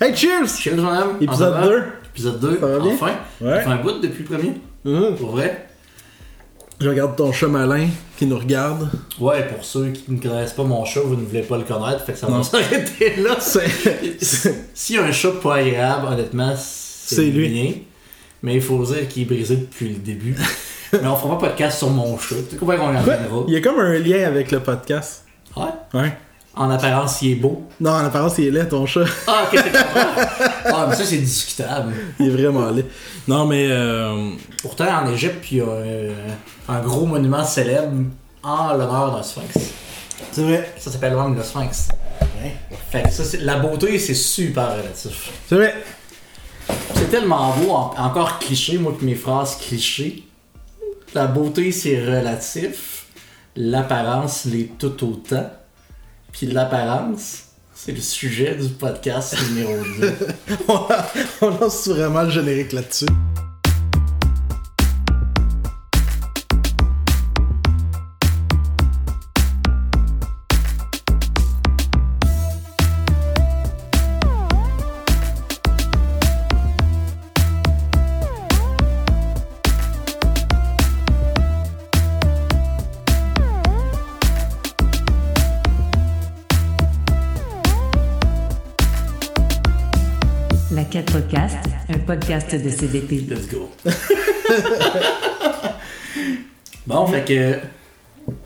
Hey, cheers! Cheers, mon homme. Épisode En avant. 2. Épisode 2. Ça va bien? Enfin. Ouais. Fait un bout depuis le premier. Mhm. Pour vrai. Je regarde ton chat malin qui nous regarde. Ouais, pour ceux qui ne connaissent pas mon chat, vous ne voulez pas le connaître, fait que ça va s'arrêter là. S'il y a un chat pas agréable, honnêtement, c'est lui. Mais il faut dire qu'il est brisé depuis le début. Mais on fera pas de podcast sur mon chat. Tu combien qu'on reviendra. Il y a comme un lien avec le podcast. Ouais. Ouais. En apparence, il est beau. Non, en apparence, il est laid, ton chat. Ah, ok, c'est. Ah, mais ça, c'est discutable. Il est vraiment laid. Non, mais. Euh... Pourtant, en Égypte, il y a euh, un gros monument célèbre en l'honneur d'un sphinx. C'est vrai. Ça s'appelle même le sphinx. Fait que ça, la beauté, c'est super relatif. C'est vrai. C'est tellement beau, en- encore cliché, moi, que mes phrases clichés. La beauté, c'est relatif. L'apparence l'est tout autant. Puis l'apparence, c'est le sujet du podcast numéro 2. On lance vraiment le générique là-dessus. Podcast de CDP. Let's go. bon, fait que.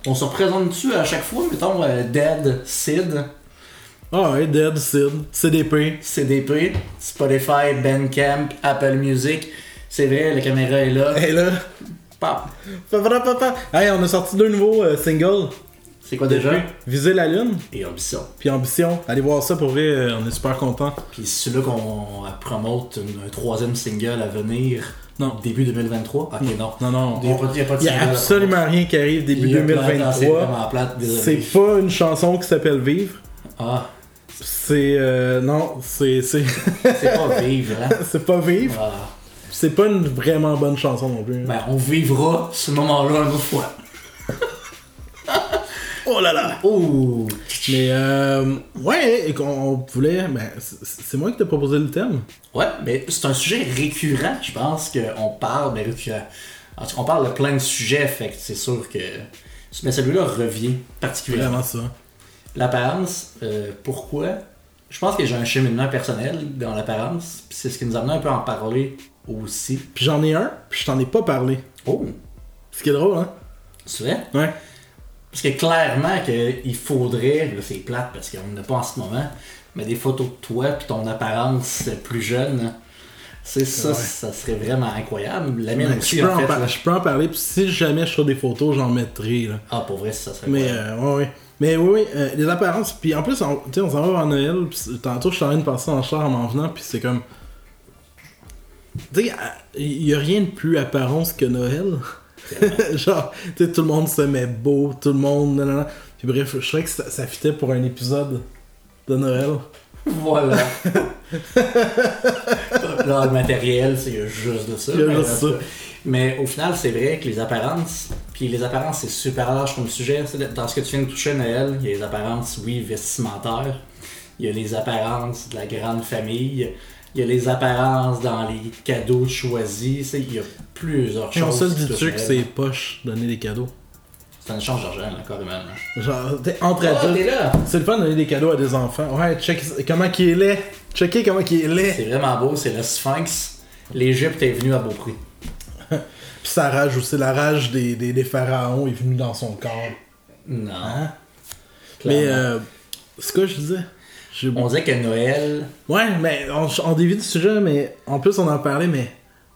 On se représente dessus à chaque fois, mettons euh, Dead, Sid, Ah ouais, Dead, Sid, CDP. CDP, Spotify, Bandcamp, Apple Music. C'est vrai, la caméra est là. Hey là. Pap. Papa, papa. Hey, on a sorti deux nouveaux euh, singles. C'est quoi déjà? Viser la lune, Et Ambition. puis Ambition. Allez voir ça pour vrai, euh, on est super contents. Puis c'est là qu'on promote une- un troisième single à venir. Non. Début 2023? Ok, non. Non, non, Il n'y a, pas- de y a absolument rien qui arrive début Il y a plate, C'est 2023. vraiment plate, C'est pas une chanson qui s'appelle Vivre. Ah, C'est. euh, non, c'est. C'est c'est pas vivre, hein? c'est pas Vivre. Ah. C'est pas une vraiment bonne chanson non plus. Ben, on vivra ce moment-là une autre fois. Oh là là! Oh! Mais euh, ouais, et qu'on on voulait. Ben, c'est moi qui t'ai proposé le thème. Ouais, mais c'est un sujet récurrent, je pense qu'on parle, mais récurrent. En tout cas, on parle de plein de sujets, fait que c'est sûr que. Mais celui-là revient particulièrement. Vraiment ça. L'apparence, euh, pourquoi? Je pense que j'ai un cheminement personnel dans l'apparence, puis c'est ce qui nous a amené un peu à en parler aussi. Puis j'en ai un, puis je t'en ai pas parlé. Oh, Ce qui est drôle, hein? c'est vrai? Ouais. Parce que clairement qu'il faudrait, là c'est plate parce qu'on n'a pas en ce moment, mais des photos de toi puis ton apparence plus jeune, c'est ça, Ouais. ça serait vraiment incroyable. La mienne aussi je, peux en en fait. par- là. je peux en parler, puis si jamais je trouve des photos, j'en mettrai. Là. Ah pour vrai ça serait Mais incroyable. euh, ouais, ouais. Mais oui, oui, euh, les apparences. Puis en plus, on, tu sais, on s'en va vers Noël. Puis tantôt, je suis en train de passer en char en m'en venant. Puis c'est comme. Tu sais, il y a rien de plus apparence que Noël. Genre, tu sais, tout le monde se met beau, tout le monde. nanana. Puis bref, je trouvais que ça, ça fitait pour un épisode de Noël. Voilà. Là, le matériel, c'est juste de ça. A mais, juste ça. mais au final, c'est vrai que les apparences, puis les apparences, c'est super large comme sujet. Dans ce que tu viens de toucher, Noël, il y a les apparences, oui, vestimentaires. Il y a les apparences de la grande famille. Il y a les apparences dans les cadeaux choisis. Il y a plusieurs Et on choses. se touchent que c'est poche donner des cadeaux. C'est un échange d'argent, là, carrément. là. Genre, t'es entre Ah, adultes. C'est le fun de donner des cadeaux à des enfants. Ouais, check comment qu'il est laid. Checker comment qu'il est laid. C'est vraiment beau, c'est le Sphinx. L'Égypte est venue à beau prix. Puis sa rage aussi, la rage des, des, des pharaons est venue dans son corps. Non. Hein? Mais euh, ce que je disais? On disait que Noël. Ouais, mais on, on dévie du sujet, mais en plus on en parlait, mais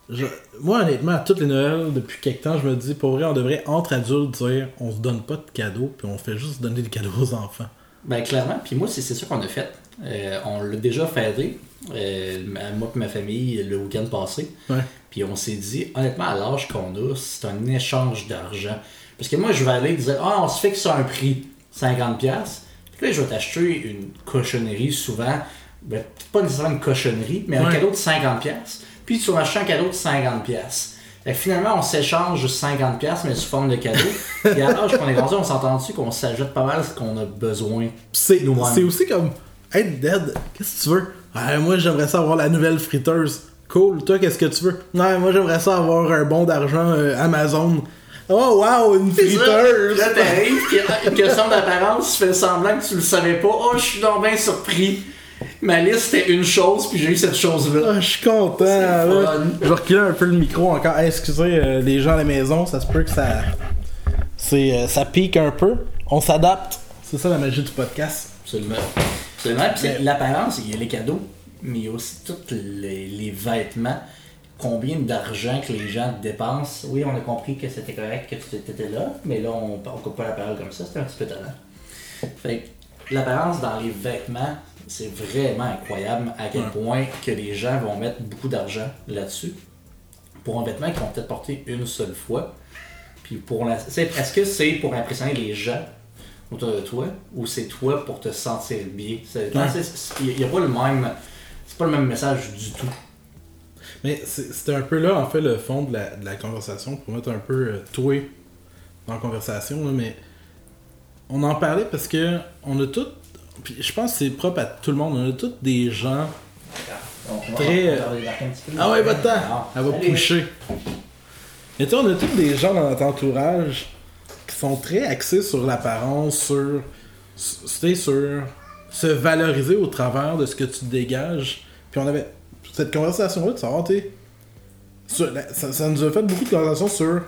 je- moi honnêtement, à toutes les Noëls, depuis quelque temps, je me dis, pour vrai, on devrait entre adultes dire, on se donne pas de cadeaux, puis on fait juste donner des cadeaux aux enfants. Ben clairement, puis moi c'est ça qu'on a fait. Euh, on l'a déjà fêté, euh, moi et ma famille, le week-end passé. Ouais. Puis on s'est dit, honnêtement, à l'âge qu'on a, c'est un échange d'argent. Parce que moi, je vais aller dire, ah, on se fixe un prix, 50$. Puis là, je vais t'acheter une cochonnerie souvent, ben, pas nécessairement une cochonnerie, mais un Ouais. cadeau de 50$. Puis tu vas m'acheter un cadeau de 50$. Fait que finalement, on s'échange juste 50$, mais sous forme de cadeau. Puis à l'âge qu'on est rendu, on s'entend dessus qu'on s'ajoute pas mal ce qu'on a besoin. C'est c'est aussi comme être dead, qu'est-ce que tu veux? Moi j'aimerais ça avoir la nouvelle friteuse. Cool, toi qu'est-ce que tu veux? Ouais, moi j'aimerais ça avoir un bon d'argent euh, Amazon. Oh wow, une friteuse! Là, t'arrives, une question d'apparence, tu fais semblant que tu le savais pas. Oh, je suis donc bien surpris. Ma liste c'était une chose, puis j'ai eu cette chose-là. Ah, je suis content. là. fun. Je vais reculer un peu le micro encore. Hey, excusez euh, les gens à la maison, ça se peut que ça. C'est, euh, ça pique un peu. On s'adapte. C'est ça la magie du podcast. Absolument. Absolument. Puis c'est l'apparence, il y a les cadeaux, mais il y a aussi tous les, les vêtements. Combien d'argent que les gens dépensent. Oui, on a compris que c'était correct que tu étais là, mais là, on, on coupe pas la parole comme ça, c'était un petit peu talent. Fait que l'apparence dans les vêtements, c'est vraiment incroyable à quel point que les gens vont mettre beaucoup d'argent là-dessus. Pour un vêtement qu'ils vont peut-être porter une seule fois. Puis pour la... c'est- Est-ce que c'est pour impressionner les gens autour de toi ou c'est toi pour te sentir bien? C'est- c'est- c'est- Il n'y a pas le même. C'est pas le même message du tout. Mais c'était un peu là, en fait, le fond de la, de la conversation, pour mettre un peu euh, toi dans la conversation, là, mais on en parlait parce que on a tous, puis je pense que c'est propre à tout le monde, on a tous des gens. Très, Ah ouais, va-t'en! Elle va. Et tu sais, on a tous des gens dans notre entourage qui sont très axés sur l'apparence, sur, sur, sur se valoriser au travers de ce que tu dégages. Puis on avait cette conversation-là de la- ça, ça nous a fait beaucoup de conversations sur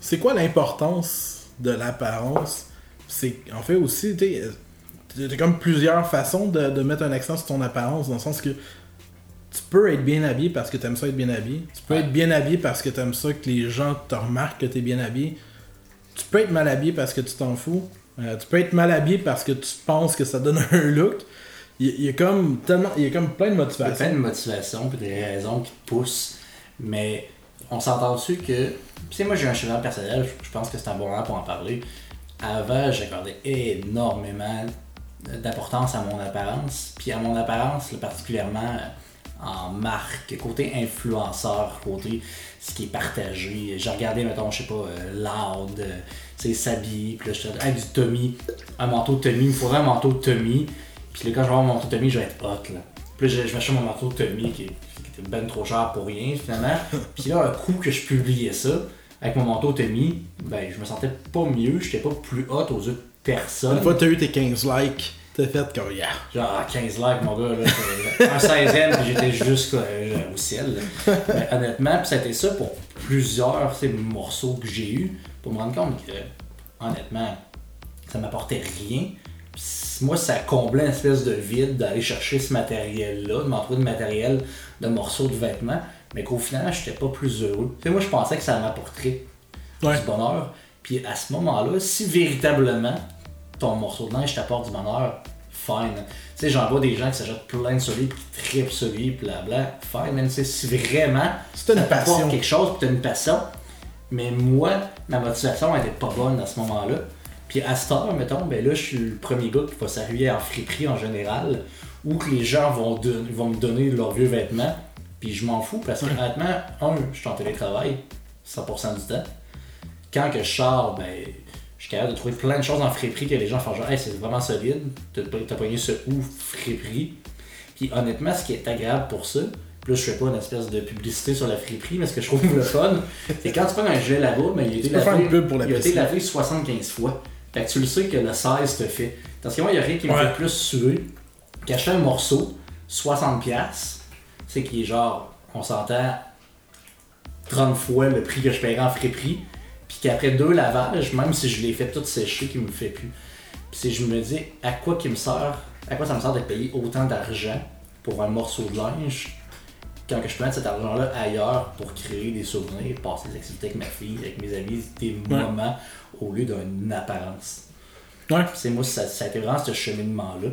c'est quoi l'importance de l'apparence. C'est en fait aussi, tu sais, t'as comme plusieurs façons de, de mettre un accent sur ton apparence, dans le sens que tu peux être bien habillé parce que t'aimes ça être bien habillé. Tu peux Ouais. être bien habillé parce que t'aimes ça que les gens te remarquent que t'es bien habillé. Tu peux être mal habillé parce que tu t'en fous. Euh, tu peux être mal habillé parce que tu penses que ça donne un look. Il y, a comme tellement, y a comme plein de motivations. plein de motivations et des raisons qui te poussent. Mais on s'entend dessus que. Tu moi j'ai un cheval personnel, je- pense que c'est un bon moment pour en parler. Avant, j'accordais énormément d'importance à mon apparence. Puis à mon apparence, particulièrement en marque, côté influenceur, côté ce qui est partagé. J'ai regardé, mettons, je sais pas, euh, Loud, euh, tu sais, s'habiller, puis là, je hey, du Tommy, un manteau de Tommy, il me faudrait un manteau de Tommy. Puis là, quand je vais avoir mon manteau Tommy, je vais être hot, là. Puis là, je, m'achète mon manteau Tommy qui, qui était ben trop cher pour rien, finalement. Puis là, un coup que je publiais ça, avec mon manteau Tommy, ben, je me sentais pas mieux, j'étais pas plus hot aux yeux de personne. Une fois que t'as eu tes 15 likes, t'as fait comme yeah. Genre ah, 15 likes, mon gars, là, un 16e, puis j'étais juste euh, au ciel. là. Mais honnêtement, puis c'était ça pour plusieurs sais, morceaux que j'ai eu pour me rendre compte que, honnêtement, ça m'apportait rien. Moi, ça comblait une espèce de vide d'aller chercher ce matériel-là, de m'entourer de matériel, de morceaux de vêtements, mais qu'au final, j'étais pas plus heureux. Tu sais, moi, je pensais que ça m'apporterait Ouais. du bonheur. Puis à ce moment-là, si véritablement ton morceau de linge t'apporte du bonheur, fine. Tu sais, j'en vois des gens qui s'achètent plein de puis qui trippent sur lui, blabla, fine. Tu sais, si vraiment C'est une passion. quelque chose, puis t'as une passion, mais moi, ma motivation elle était pas bonne à ce moment-là. Puis à cette heure, mettons, ben là, je suis le premier gars qui va s'arriver en friperie en général, où que les gens vont, don- vont me donner leurs vieux vêtements, puis je m'en fous parce que honnêtement, un, je suis en télétravail 100% du temps. Quand que je sors, ben, je suis capable de trouver plein de choses en friperie que les gens font genre, hey, c'est vraiment solide, t'as t'as pogné ce ouf friperie? Puis honnêtement, ce qui est agréable pour ça, là je fais pas une espèce de publicité sur la friperie, mais ce que je trouve le fun, c'est quand tu prends un gilet là-bas, ben, il a été lavé, il a été lavé 75 fois. Fait que tu le sais que le 16 te fait. Parce que moi, il y a rien qui me Ouais. fait plus suer qu'acheter un morceau, 60$, tu sais, qui est genre, on s'entend, 30 fois le prix que je paierais en friperie, puis qu'après deux lavages, même si je l'ai fait tout sécher, qui me fait plus. Puis si je me dis, à quoi qui me sert, à quoi ça me sert de payer autant d'argent pour un morceau de linge, quand que je peux mettre cet argent-là ailleurs pour créer des souvenirs, passer des activités avec ma fille, avec mes amis, des Ouais. moments, au lieu d'une apparence. Ouais. C'est moi, ça, ça a été vraiment ce cheminement-là.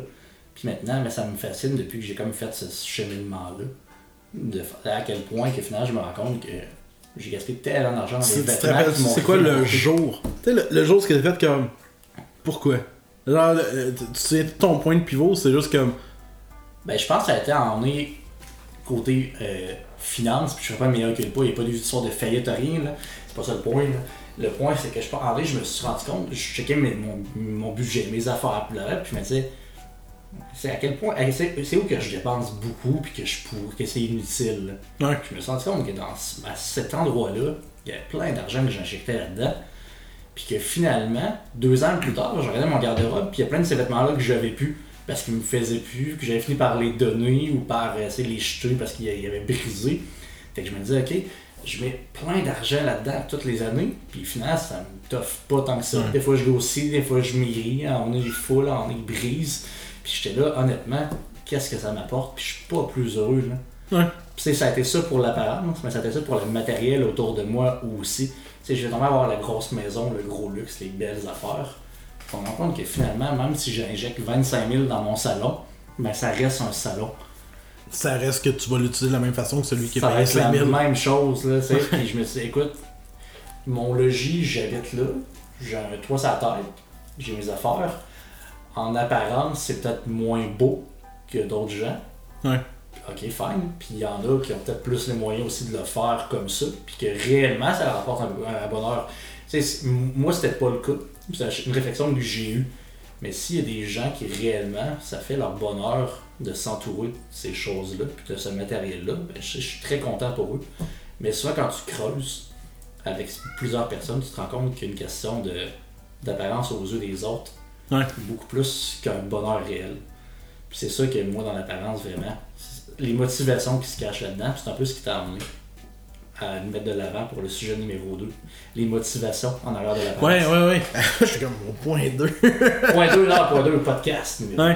Puis maintenant, mais ça me fascine depuis que j'ai comme fait ce cheminement-là. De, à quel point que finalement, je me rends compte que j'ai gaspillé tellement d'argent dans te vêtements. c'est quoi le jour? Tu sais, le, le jour, ce que t'as fait comme. Pourquoi? Genre, le- tu tu sais, ton point de pivot, c'est juste comme. Ben, je pense que ça a été en est côté euh, finance, puis je serais pas meilleur que le pas, il n'y a pas d'histoire de faillite, rien, là. C'est pas ça le point, là. Le point, c'est que je en vrai, je me suis rendu compte, je checkais mes- mon, mon budget, mes affaires, puis je me disais, C'est à quel point. C'est où que je dépense beaucoup puis que je pour que c'est inutile. là. Ouais. Je me suis rendu compte que dans à cet endroit-là, il y avait plein d'argent que j'injectais là-dedans. Puis que finalement, deux ans plus tard, je regardais mon garde-robe, puis il y a plein de ces vêtements-là que j'avais plus parce qu'ils me faisaient plus, que j'avais fini par les donner ou par essayer de les jeter parce qu'ils ils avaient brisé. Fait que je me disais, ok, je mets plein d'argent là-dedans toutes les années, puis finalement, ça me toffe pas tant que ça. Des fois, je grossis, des fois, je maigris, on est full, on est brise. Puis j'étais là, honnêtement, qu'est-ce que ça m'apporte, puis je suis pas plus heureux, là. Ouais. Puis, ça a été ça pour l'apparence, mais ça a été ça pour le matériel autour de moi aussi. Tu sais, j'ai tombé avoir la grosse maison, le gros luxe, les belles affaires. On me rend compte que finalement, même si j'injecte 25 000 dans mon salon, ben ça reste un salon. Ça reste que tu vas l'utiliser de la même façon que celui qui est Ça payé reste la 5000. même chose, là, tu sais. Puis je me suis dit, écoute, mon logis, j'habite là, j'ai un toit sur la tête, j'ai mes affaires. En apparence, c'est peut-être moins beau que d'autres gens. Ouais. Ok, fine. Puis il y en a qui ont peut-être plus les moyens aussi de le faire comme ça, puis que réellement, ça leur apporte un, un bonheur. Moi, c'était pas le cas. C'est une réflexion que j'ai eue. Mais s'il y a des gens qui réellement, ça fait leur bonheur de s'entourer de ces choses-là, puis de ce matériel-là, ben, je, je suis très content pour eux. Mais souvent, quand tu creuses avec plusieurs personnes, tu te rends compte qu'il y a une question de, d'apparence aux yeux des autres, Ouais. beaucoup plus qu'un bonheur réel. Puis c'est ça que moi, dans l'apparence, vraiment, les motivations qui se cachent là-dedans, c'est un peu ce qui t'a amené à nous mettre de l'avant pour le sujet numéro 2. Les motivations en arrière de l'apparence. Ouais, ouais, ouais. J'étais comme au point 2. Point 2, non, point 2, podcast numéro Ouais.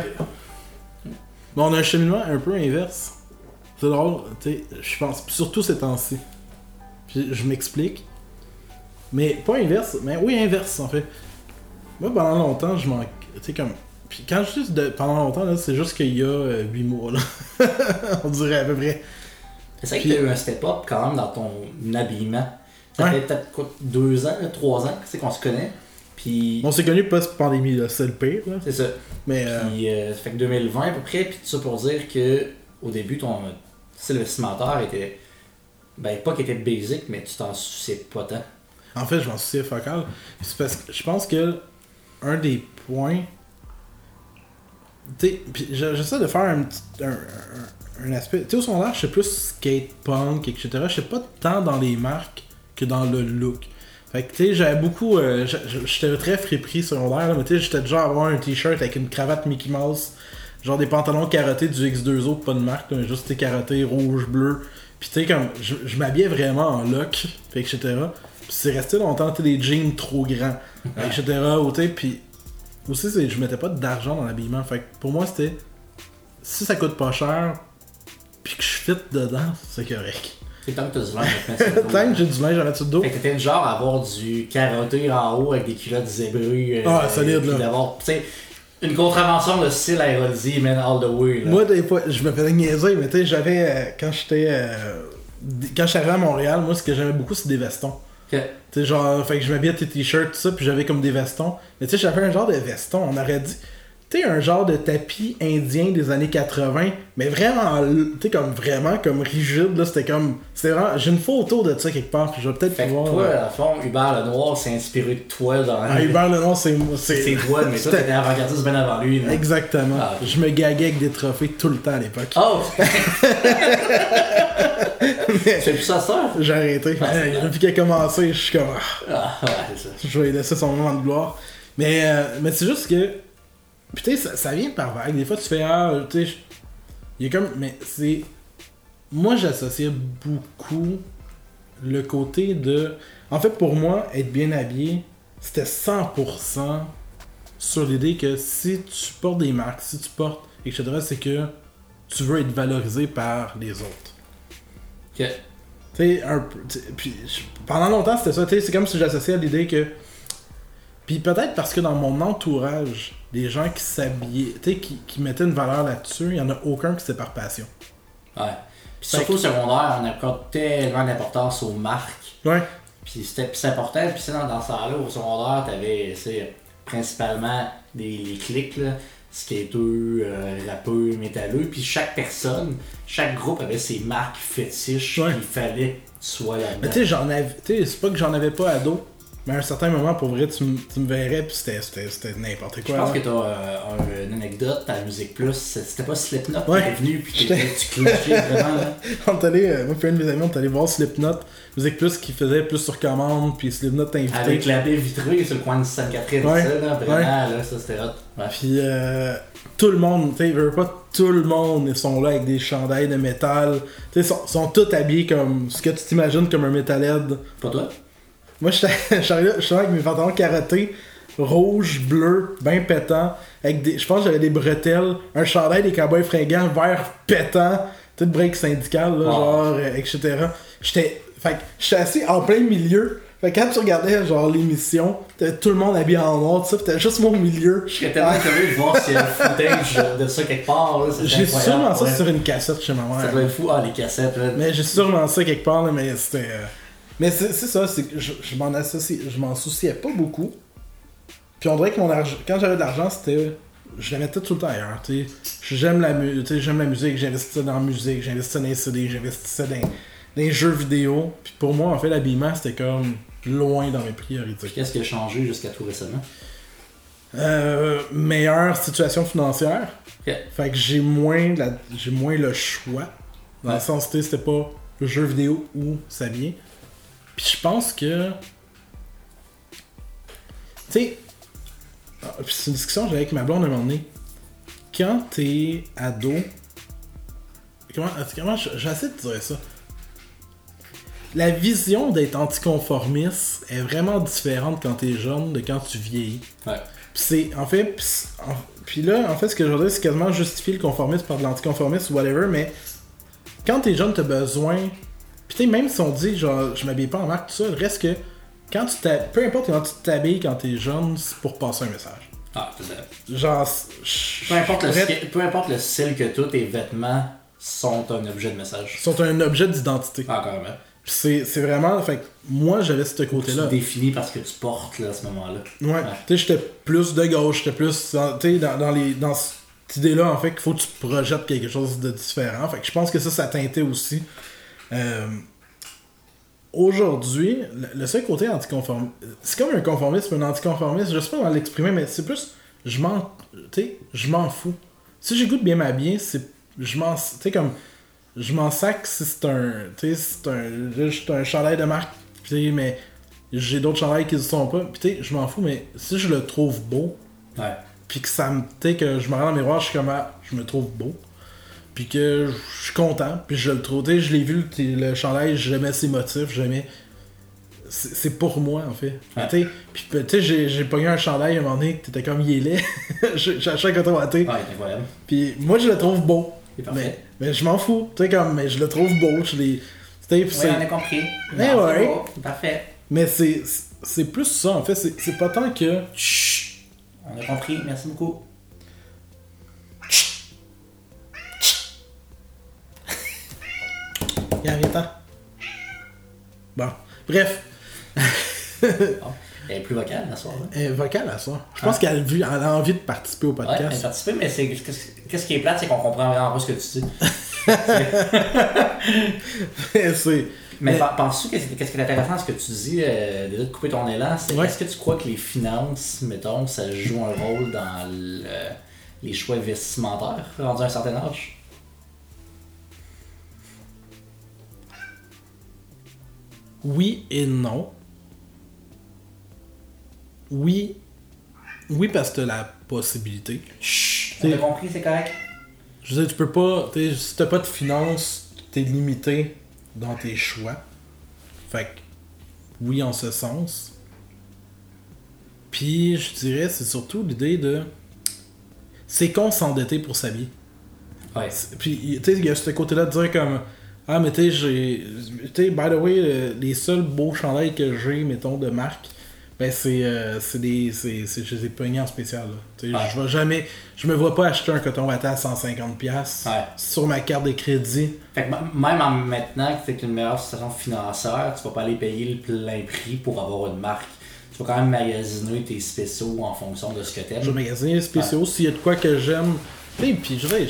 2. Bon, on a un cheminement un peu inverse. C'est drôle, tu sais, je pense, surtout ces temps-ci. Puis je m'explique. Mais pas inverse, mais oui, inverse en fait. Moi, pendant longtemps, je m'en. Tu sais, comme. Puis quand je dis de, pendant longtemps, là, c'est juste qu'il y a 8 mois, là. on dirait à peu près. C'est vrai que tu as eu un step-up quand même dans ton habillement. Ça Ouais. fait peut-être quoi, deux ans, trois ans c'est qu'on se connaît. Puis, Bon, c'est connu post-pandémie, là, c'est le pire, là. c'est ça. Mais. euh, Puis, euh, ça fait que 2020 à peu près, puis tout ça pour dire que au début, ton style vestimentaire était. Ben, pas qu'il était basic, mais tu t'en souciais pas tant. En fait, je m'en souciais focal. C'est parce que je pense que un des points. Tu sais, pis je- j'essaie de faire un petit. Un, un- un aspect. Tu sais, au secondaire, je sais plus skate punk, etc. Je sais pas tant dans les marques que dans le look. Fait que, tu sais, j'avais beaucoup. euh, j'étais très friperie secondaire, là, mais tu sais, j'étais déjà à avoir un t-shirt avec une cravate Mickey Mouse. Genre des pantalons carottés du X2O, pas de marque, là, mais juste des carottés rouge, bleu. Puis tu sais, comme, je, je m'habillais vraiment en look, fait etc. Puis c'est resté longtemps, tu sais, des jeans trop grands, etc. Ou tu sais, puis aussi, je mettais pas d'argent dans l'habillement. Fait que pour moi, c'était, si ça coûte pas cher, puis que je fit dedans, c'est correct. C'est tant que t'as du linge à mettre sur le dos. Tant que j'ai du linge à mettre sur le dos. Fait que t'étais le genre à avoir du carotté en haut avec des culottes zébrées. euh, Ah, solide, là. d'avoir, tu sais, une contravention de style aérolysé, man, all the way. Là. Moi, des fois, je me faisais niaiser, mais tu sais, j'avais. euh, quand j'étais. euh, quand arrivé à Montréal, moi, ce que j'aimais beaucoup, c'est des vestons. Que- Tu sais, genre, fait que je m'habillais tes t-shirts, tout ça, puis j'avais comme des vestons. Mais tu sais, j'avais un genre de veston, on aurait dit. Tu sais, un genre de tapis indien des années 80, mais vraiment, tu sais, comme vraiment, comme rigide, là, c'était comme. C'était vraiment. J'ai une photo de ça quelque part, puis je vais peut-être pouvoir. toi, euh, à fond, Hubert Lenoir s'est inspiré de toi dans ah, Hubert Lenoir, c'est moi. c'est C'est toi, mais toi, t'étais avant-gardiste bien avant lui. là. Exactement. Ah. Je me gaguais avec des trophées tout le temps à l'époque. Oh! C'est plus ça, ça? J'ai arrêté. Euh, Depuis qu'il a commencé, je suis comme. ah, Ah, ouais, ça. je vais laisser son moment de gloire. Mais, euh, mais c'est juste que. Puis tu sais, ça, ça vient par vague. Des fois, tu fais. Ah, tu sais. Il y a comme. Mais c'est. Moi, j'associais beaucoup le côté de. En fait, pour moi, être bien habillé, c'était 100% sur l'idée que si tu portes des marques, si tu portes, etc., c'est que tu veux être valorisé par les autres. Ok. Tu sais, un pendant longtemps, c'était ça. Tu sais, c'est comme si j'associais à l'idée que. Puis peut-être parce que dans mon entourage, les gens qui s'habillaient, tu sais, qui, qui mettaient une valeur là-dessus, il y en a aucun qui c'était par passion. Ouais. Puis surtout au secondaire, on accorde tellement d'importance aux marques. Ouais. Puis c'est important. Puis c'est dans, dans ce là au secondaire, t'avais c'est principalement des les clics, là, skateux, euh, rappeux, métalleux. Puis chaque personne, chaque groupe avait ses marques fétiches. Ouais. Il fallait que tu sois Mais là-dedans. tu sais, j'en avais. Tu sais, c'est pas que j'en avais pas à dos, Mais à un certain moment, pour vrai, tu, me verrais, puis c'était- c'était c'était n'importe Je quoi. pense là. que t'as euh, un- une anecdote à Musique Plus. C'était pas Slipknot Ouais. qui est venu puis tu clenchais vraiment là. On est allé, euh, moi et un de mes amis, on est allé voir Slipknot, Musique Plus qui faisait plus sur commande, puis Slipknot t'a invité. Avec la baie vitrée sur le coin de Sainte-Catherine, Ouais. ça, là, vraiment, là, ça c'était hot. Ouais. Puis euh, tout le monde, tu sais, pas tout le monde, ils sont là avec des chandails de métal. Tu sais, sont, sont tous habillés comme ce que tu t'imagines comme un metalhead. Pas toi? Moi, j'étais là avec mes pantalons karaté, rouge, bleu, bien pétant, avec des, je pense que j'avais des bretelles, un chandail des cowboys fringants, vert pétant, tout break syndical, là, genre, euh, etc. J'étais, fait que j'étais assis en plein milieu. Fait que quand tu regardais, genre, l'émission, t'avais tout le monde habillé en noir, tout ça, t'avais juste moi au milieu. Je serais tellement curieux de voir s'il y a un footage de ça quelque part. ça J'ai sûrement ça sur une cassette chez ma Ça mère. doit être fou. Ah, les cassettes, là. Mais j'ai sûrement ça quelque part, là, mais c'était. euh, Mais c'est ça, c'est que je, je m'en associe, je m'en souciais pas beaucoup. Puis on dirait que mon argent, quand j'avais de l'argent, c'était. Je la mettais tout le temps ailleurs, tu sais. J'aime la, mu- j'aime la musique, j'investissais dans la musique, j'investissais dans les CD, j'investissais dans, dans les jeux vidéo. Puis pour moi, en fait, l'habillement, c'était comme loin dans mes priorités. Qu'est-ce qui a changé jusqu'à tout récemment? Euh, meilleure situation financière. Fait que j'ai moins, j'ai moins le choix. Dans le sens, c'était pas le jeu vidéo ou ça vient. Puis je pense que. Tu sais. ah, c'est une discussion que j'avais avec ma blonde à un moment donné. Quand t'es ado. Comment, comment je- j'essaie de dire ça? La vision d'être anticonformiste est vraiment différente quand t'es jeune de quand tu vieillis. Ouais. Puis c'est, en fait, puis là, en fait, ce que je veux dire, c'est quasiment justifier le conformisme par de l'anticonformisme ou whatever, mais quand t'es jeune, t'as besoin. Puis tu sais, même si on dit, genre, je m'habille pas en marque, tout ça, reste que quand tu t'habilles, peu importe comment tu t'habilles quand t'es jeune, c'est pour passer un message. Ah, fait. Genre, Peu importe, le style, peu importe le style que tu tes vêtements sont un objet de message. sont un objet d'identité. Ah, carrément. Puis c'est, c'est vraiment, fait moi, j'avais ce côté-là. Tu définis parce que tu portes là, à ce moment-là. Ouais. Tu sais, j'étais plus de gauche, j'étais plus. Tu sais, dans, dans, les, dans cette idée-là, en fait, qu'il faut que tu projettes quelque chose de différent. Fait que je pense que ça, ça teintait aussi. Euh, Aujourd'hui, le, seul côté anticonformiste. C'est comme un conformisme, un anticonformisme. Je sais pas comment l'exprimer, mais c'est plus. Je m'en. Tu sais, je m'en fous. Si j'ai goût de bien m'habiller, c'est. Je m'en. Tu sais, comme. Je m'en sac si c'est un. Tu sais, c'est un. Juste un chandail de marque. Tu sais, mais. J'ai d'autres chandails qui ne sont pas. Puis tu sais, je m'en fous, mais si je le trouve beau, Ouais. puis que ça me. Tu sais, que je me rends dans le miroir, je suis comme. ah, je me trouve beau. Puis que je suis content, puis je le trouve. Tu sais, je l'ai vu, le, chandail, j'aimais ses motifs, j'aimais. C'est pour moi, en fait. Tu sais, puis tu sais, j'ai- j'ai pogné un chandail à un moment donné que t'étais comme il est laid. Acheté un. Ah, est incroyable. Puis moi, je le trouve beau. Mais, mais je m'en fous. Tu sais, comme, mais je le trouve beau. Je l'ai. tu Oui, on a compris. Mais Non, ouais. beau, Parfait. mais c'est c'est plus ça, en fait. C'est c'est pas tant que. Chut. On a compris. Merci beaucoup. Il y a rien temps. Bon. Bref. Bon. Elle est plus vocale la soirée. Elle est vocale à ça. Je pense qu'elle a, envie de participer au Ouais, elle a podcast. participé, mais c'est qu'est-ce qui est plate, c'est qu'on comprend vraiment pas ce que tu dis. c'est. Mais Mais- pen- penses-tu que qu'est-ce qui est intéressant ce que tu dis, euh, déjà de couper ton élan, c'est Ouais. est-ce que tu crois que les finances, mettons, ça joue un rôle dans le- les choix vestimentaires rendus à un certain âge? Oui et non. Oui. Oui, parce que t'as la possibilité. Chut, a compris, c'est correct? Je veux dire, tu peux pas. t'sais, Si t'as pas de finances, t'es limité dans tes choix. Fait que, oui, en ce sens. Puis, je dirais, c'est surtout l'idée de. C'est con s'endetter pour s'habiller. Ouais. Puis, tu sais, il y a ce côté-là de dire comme. Ah, mais tu sais, j'ai. Tu sais, by the way, euh, les seuls beaux chandails que j'ai, mettons, de marque, ben c'est. euh, c'est des. C'est, c'est, je les ai pognés en spécial, Ouais. je vais jamais. Je me vois pas acheter un coton à 150$ Ouais. sur ma carte de crédit. Fait que même en maintenant que tu une meilleure situation financière, tu vas pas aller payer le plein prix pour avoir une marque. Tu vas quand même magasiner tes spéciaux en fonction de ce que t'aimes. Je vais magasiner les spéciaux s'il y a de quoi que j'aime. Puis je vais.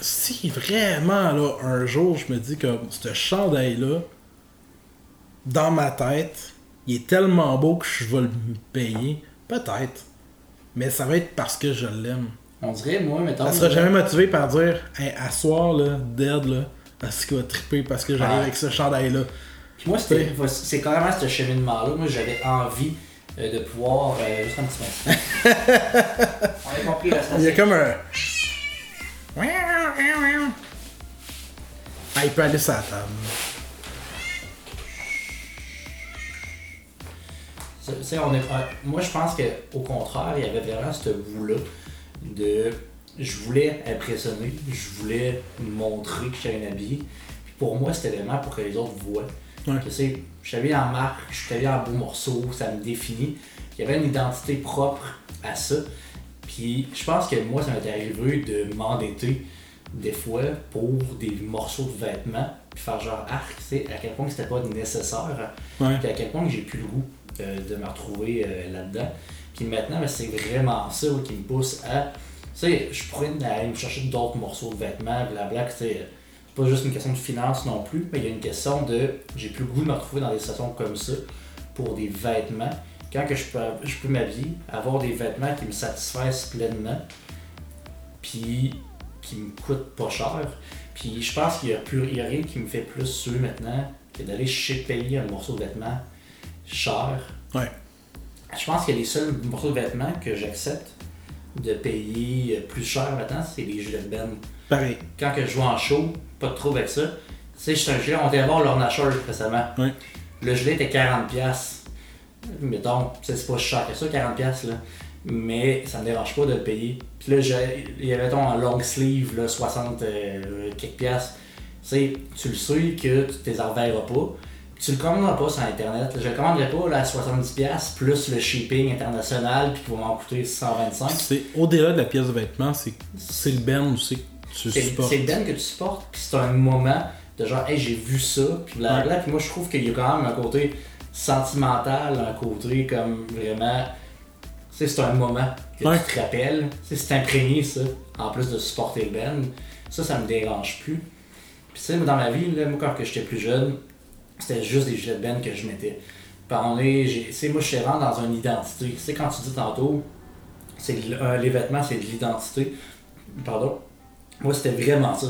Si vraiment, là, un jour, je me dis que ce chandail-là, dans ma tête, il est tellement beau que je vais le payer. Peut-être. Mais ça va être parce que je l'aime. On dirait, moi, mettons. Ça sera jamais motivé par dire, hey, à soir, là, dead, là, parce qu'il va triper parce que j'arrive avec ce chandail-là. Puis moi, c'était, c'est carrément ce cheminement-là. Moi, j'avais envie euh, de pouvoir. euh, juste un petit instant. On a compris la Il y a comme un. Ah, il peut aller sur la table. Tu sais, on est, moi, je pense qu'au contraire, il y avait vraiment ce goût-là de. Je voulais impressionner, je voulais montrer que j'étais bien habillé. Puis pour moi, c'était vraiment pour que les autres voient. Ouais. Tu sais, je suis habillé en marque, je suis habillé en beau morceau, ça me définit. Il y avait une identité propre à ça. Puis je pense que moi, ça m'est arrivé de m'endetter des fois pour des morceaux de vêtements, puis faire genre arc, tu sais, à quel point c'était pas nécessaire. Ouais. Puis à quel point que j'ai plus le goût euh, de me retrouver euh, là-dedans. Puis maintenant, ben, c'est vraiment ça ouais, qui me pousse à. Tu sais, je pourrais aller me chercher d'autres morceaux de vêtements, blabla, c'est pas juste une question de finance non plus, mais il y a une question de. J'ai plus le goût de me retrouver dans des situations comme ça pour des vêtements. Quand que je peux, je peux m'habiller, avoir des vêtements qui me satisfassent pleinement, puis qui me coûtent pas cher. Puis je pense qu'il y a, plus, il y a rien qui me fait plus suer maintenant que d'aller chez payer un morceau de vêtement cher. Ouais. Je pense que les seuls morceaux de vêtements que j'accepte de payer plus cher maintenant, c'est les gilets de Ben. Pareil. Quand que je joue en show, pas de trouble avec ça. Tu sais, je suis un gilet, on était voir Lorna Shore récemment. Ouais. Le gilet était 40$. Mettons, c'est pas cher que ça, 40$. Là. Mais ça me dérange pas de le payer. Puis là, il y avait ton en long sleeve, là, 60 euh, quelques piastres. Tu sais, tu le sais que tu ne les reverras pas. Tu le commanderas pas sur Internet. Je le commanderai pas là, à 70$ plus le shipping international puis qui va m'en coûter 125$. C'est au-delà de la pièce de vêtement, c'est c'est le ben aussi que tu supportes. c'est le band que tu supportes, puis c'est un moment de genre, hey, j'ai vu ça, puis blablabla. Puis moi, je trouve qu'il y a quand même un côté sentimental, un côté comme vraiment. C'est un moment que Ouais. tu te rappelles. C'est imprégné, ça, en plus de supporter le band. Ça, ça me dérange plus. Puis, tu sais, dans ma vie, là, moi, quand j'étais plus jeune, c'était juste des gilets de band que je mettais. Puis, on est, j'ai- tu sais, moi, je suis vraiment dans une identité. Tu sais, quand tu dis tantôt, c'est euh, les vêtements, c'est de l'identité. Pardon? Moi, c'était vraiment ça.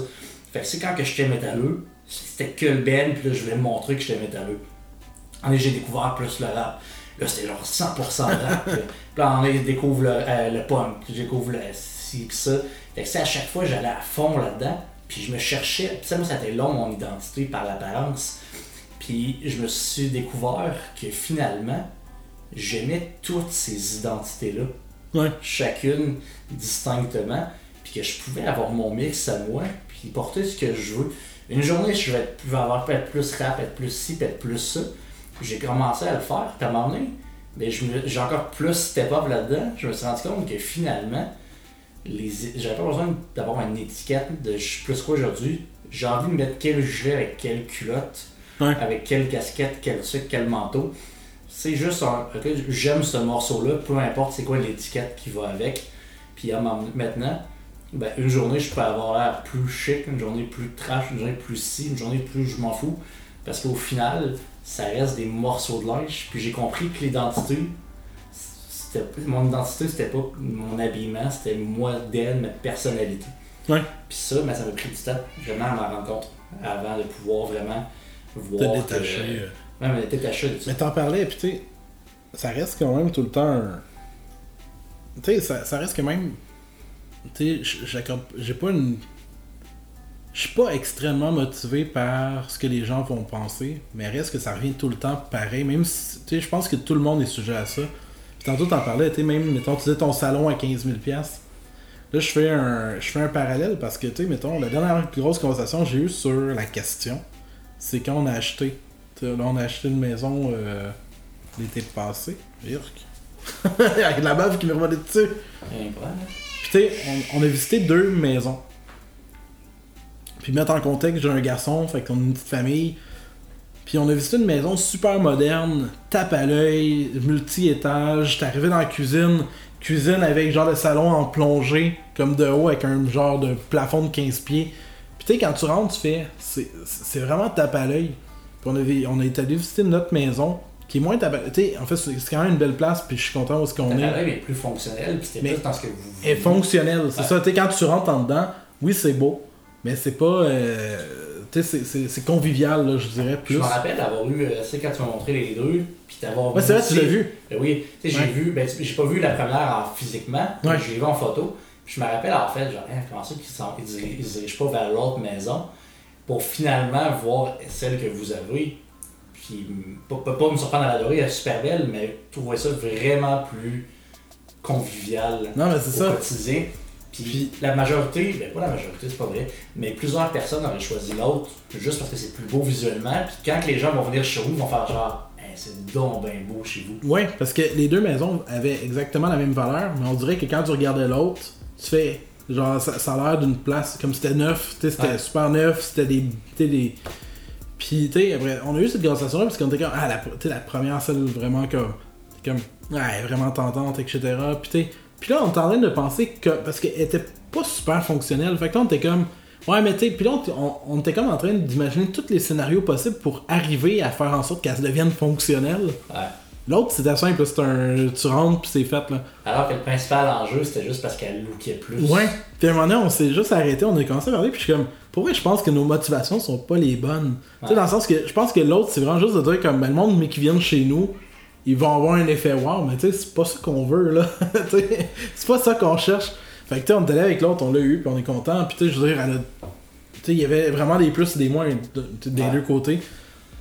Fait que c'est quand que j'étais métalleux, c'était que le Ben, puis là, je voulais montrer que j'étais métalleux. Est, j'ai découvert plus le rap. Là, c'était genre 100% rap. Puis là, je découvre le, euh, le punk, je découvre le ci, pis ça. Fait que à chaque fois, j'allais à fond là-dedans, puis je me cherchais. Puis ça, moi, ça a été long, mon identité, par l'apparence. Puis je me suis découvert que finalement, j'aimais toutes ces identités-là Ouais. chacune distinctement, puis que je pouvais avoir mon mix à moi, puis porter ce que je veux. Une journée, je vais, être- je vais avoir peut être plus rap, être plus ci, peut être plus ça. J'ai commencé à le faire, à un moment donné, me- j'ai encore plus step up là-dedans. Je me suis rendu compte que finalement, les, j'avais pas besoin d'avoir une étiquette de je suis plus quoi aujourd'hui. J'ai envie de mettre quel gilet avec quelle culotte, Ouais. avec quelle casquette, quel truc, quel manteau. C'est juste un. ok, J'aime ce morceau-là, peu importe c'est quoi l'étiquette qui va avec. Puis maintenant, ben, une journée, je peux avoir l'air plus chic, une journée plus trash, une journée plus ci, une journée plus je m'en fous. Parce qu'au final, ça reste des morceaux de linge. Puis j'ai compris que l'identité, c'était mon identité, c'était pas mon habillement, c'était moi d'elle, ma personnalité. Ouais. Puis ça, ben, ça m'a pris du temps vraiment à rendre compte avant de pouvoir vraiment Te voir. que- détacher. euh. Ouais, mais détaché de ça. Mais t'en parlais, puis tu sais, ça reste quand même tout le temps. Tu sais, ça, ça reste quand même. Tu sais, j'accorde- j'ai pas une. Je suis pas extrêmement motivé par ce que les gens vont penser, mais reste que ça revient tout le temps pareil, même si. Tu sais, je pense que tout le monde est sujet à ça. Puis tantôt, t'en parlais, tu sais, même, mettons, tu disais ton salon à 15 000 pièces Là, je fais un, je fais un parallèle parce que, tu sais, mettons, la dernière grosse conversation que j'ai eue sur la question, c'est quand on a acheté. Là, on a acheté une maison euh, l'été passé. Avec la bave qui me revenait dessus. Incroyable. Puis, tu sais, on, on a visité deux maisons. Puis, mettre en contexte, j'ai un garçon, fait qu'on est une petite famille. Puis, on a visité une maison super moderne, tape à l'œil, multi-étage. T'es arrivé dans la cuisine, cuisine avec genre le salon en plongée, comme de haut, avec un genre de plafond de 15 pieds. Puis, tu sais, quand tu rentres, tu fais. C'est vraiment tape à l'œil. Puis, on on est allé visiter notre maison. qui est moins tabac. Tu sais, en fait, c'est quand même une belle place, puis je suis content où est-ce qu'on est. est plus fonctionnelle, puis c'était plus dans ce que vous est voulez. fonctionnelle, c'est Ouais. ça. Tu sais, quand tu rentres en dedans, oui, c'est beau, mais c'est pas. euh, tu sais, c'est- c'est- c'est convivial, là, je dirais, Je plus. me rappelle d'avoir eu, euh, tu sais, quand tu m'as montré les deux, puis d'avoir Ouais, c'est vrai, tu l'as vu. Ben oui, tu sais, j'ai Ouais. vu, ben, j'ai pas vu la première en physiquement, Ouais. j'ai vu en photo. Puis je me rappelle en fait, genre, Hein, comment ça qu'ils dirigent, se dirigent pas vers l'autre maison pour finalement voir celle que vous avez. Puis pas, pas, pas me surprendre à l'adorer, elle est super belle, mais trouver ça vraiment plus convivial Non, mais c'est ça. quotidien. Puis, Puis- la majorité, ben pas la majorité, c'est pas vrai, mais plusieurs personnes auraient choisi l'autre juste parce que c'est plus beau visuellement. Puis quand les gens vont venir chez vous, ils vont faire genre, Hey, c'est donc bien beau chez vous. Ouais, parce que les deux maisons avaient exactement la même valeur, mais on dirait que quand tu regardais l'autre, tu fais. Genre, ça, ça a l'air d'une place comme c'était neuf, tu sais, c'était Ouais. super neuf, c'était des. des. Puis, tu sais, après, on a eu cette conversation-là parce qu'on était comme, ah, la, la première, celle vraiment comme. comme, ouais, vraiment tentante, etc. Puis, tu sais, puis là, on était en train de penser que. Parce qu'elle était pas super fonctionnelle. Fait que là, on était comme. Ouais, mais tu sais, puis là, on, était comme en train d'imaginer tous les scénarios possibles pour arriver à faire en sorte qu'elle devienne fonctionnelle. Ouais. L'autre, c'était simple, c'est un. Tu rentres, puis c'est fait, là. Alors que le principal enjeu, c'était juste parce qu'elle lookait plus. Ouais. Puis à un moment donné, on s'est juste arrêté, on a commencé à parler, puis je suis comme. Pour vrai, je pense que nos motivations sont pas les bonnes. Tu sais, dans le sens que je pense que l'autre, c'est vraiment juste de dire, comme, ben, le monde, mais qui viennent chez nous, ils vont avoir un effet wow, mais tu sais, c'est pas ça qu'on veut, là. C'est pas ça qu'on cherche. Fait que, tu sais, on est allé avec l'autre, on l'a eu, puis on est content, puis tu sais, je veux dire, elle a. Tu sais, il y avait vraiment des plus et des moins de- de- des Ouais. deux côtés.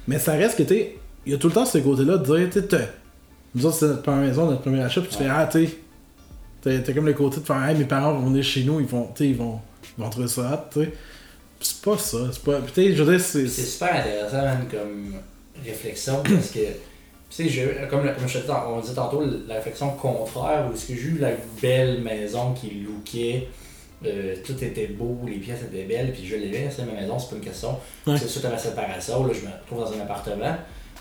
Mais ça reste que, tu sais, il y a tout le temps ce côté-là de dire, tu sais, nous autres, c'est notre première maison, notre premier achat, puis tu fais, ah, tu sais, t'as comme le côté de faire, hey, mes parents vont venir chez nous, ils vont, ils vont, ils vont trouver ça hot, tu sais. C'est pas ça, c'est pas. Puis tu sais, je veux dire, c'est. C'est super intéressant, man, comme réflexion, parce que, tu sais, comme, comme je te on disait tantôt, la réflexion contraire, où est-ce que j'ai eu la belle maison qui lookait, euh, tout était beau, les pièces étaient belles, puis je l'aimais, c'est ma maison, c'est pas une question. Ouais. C'est suite à ma séparation, là, je me retrouve dans un appartement,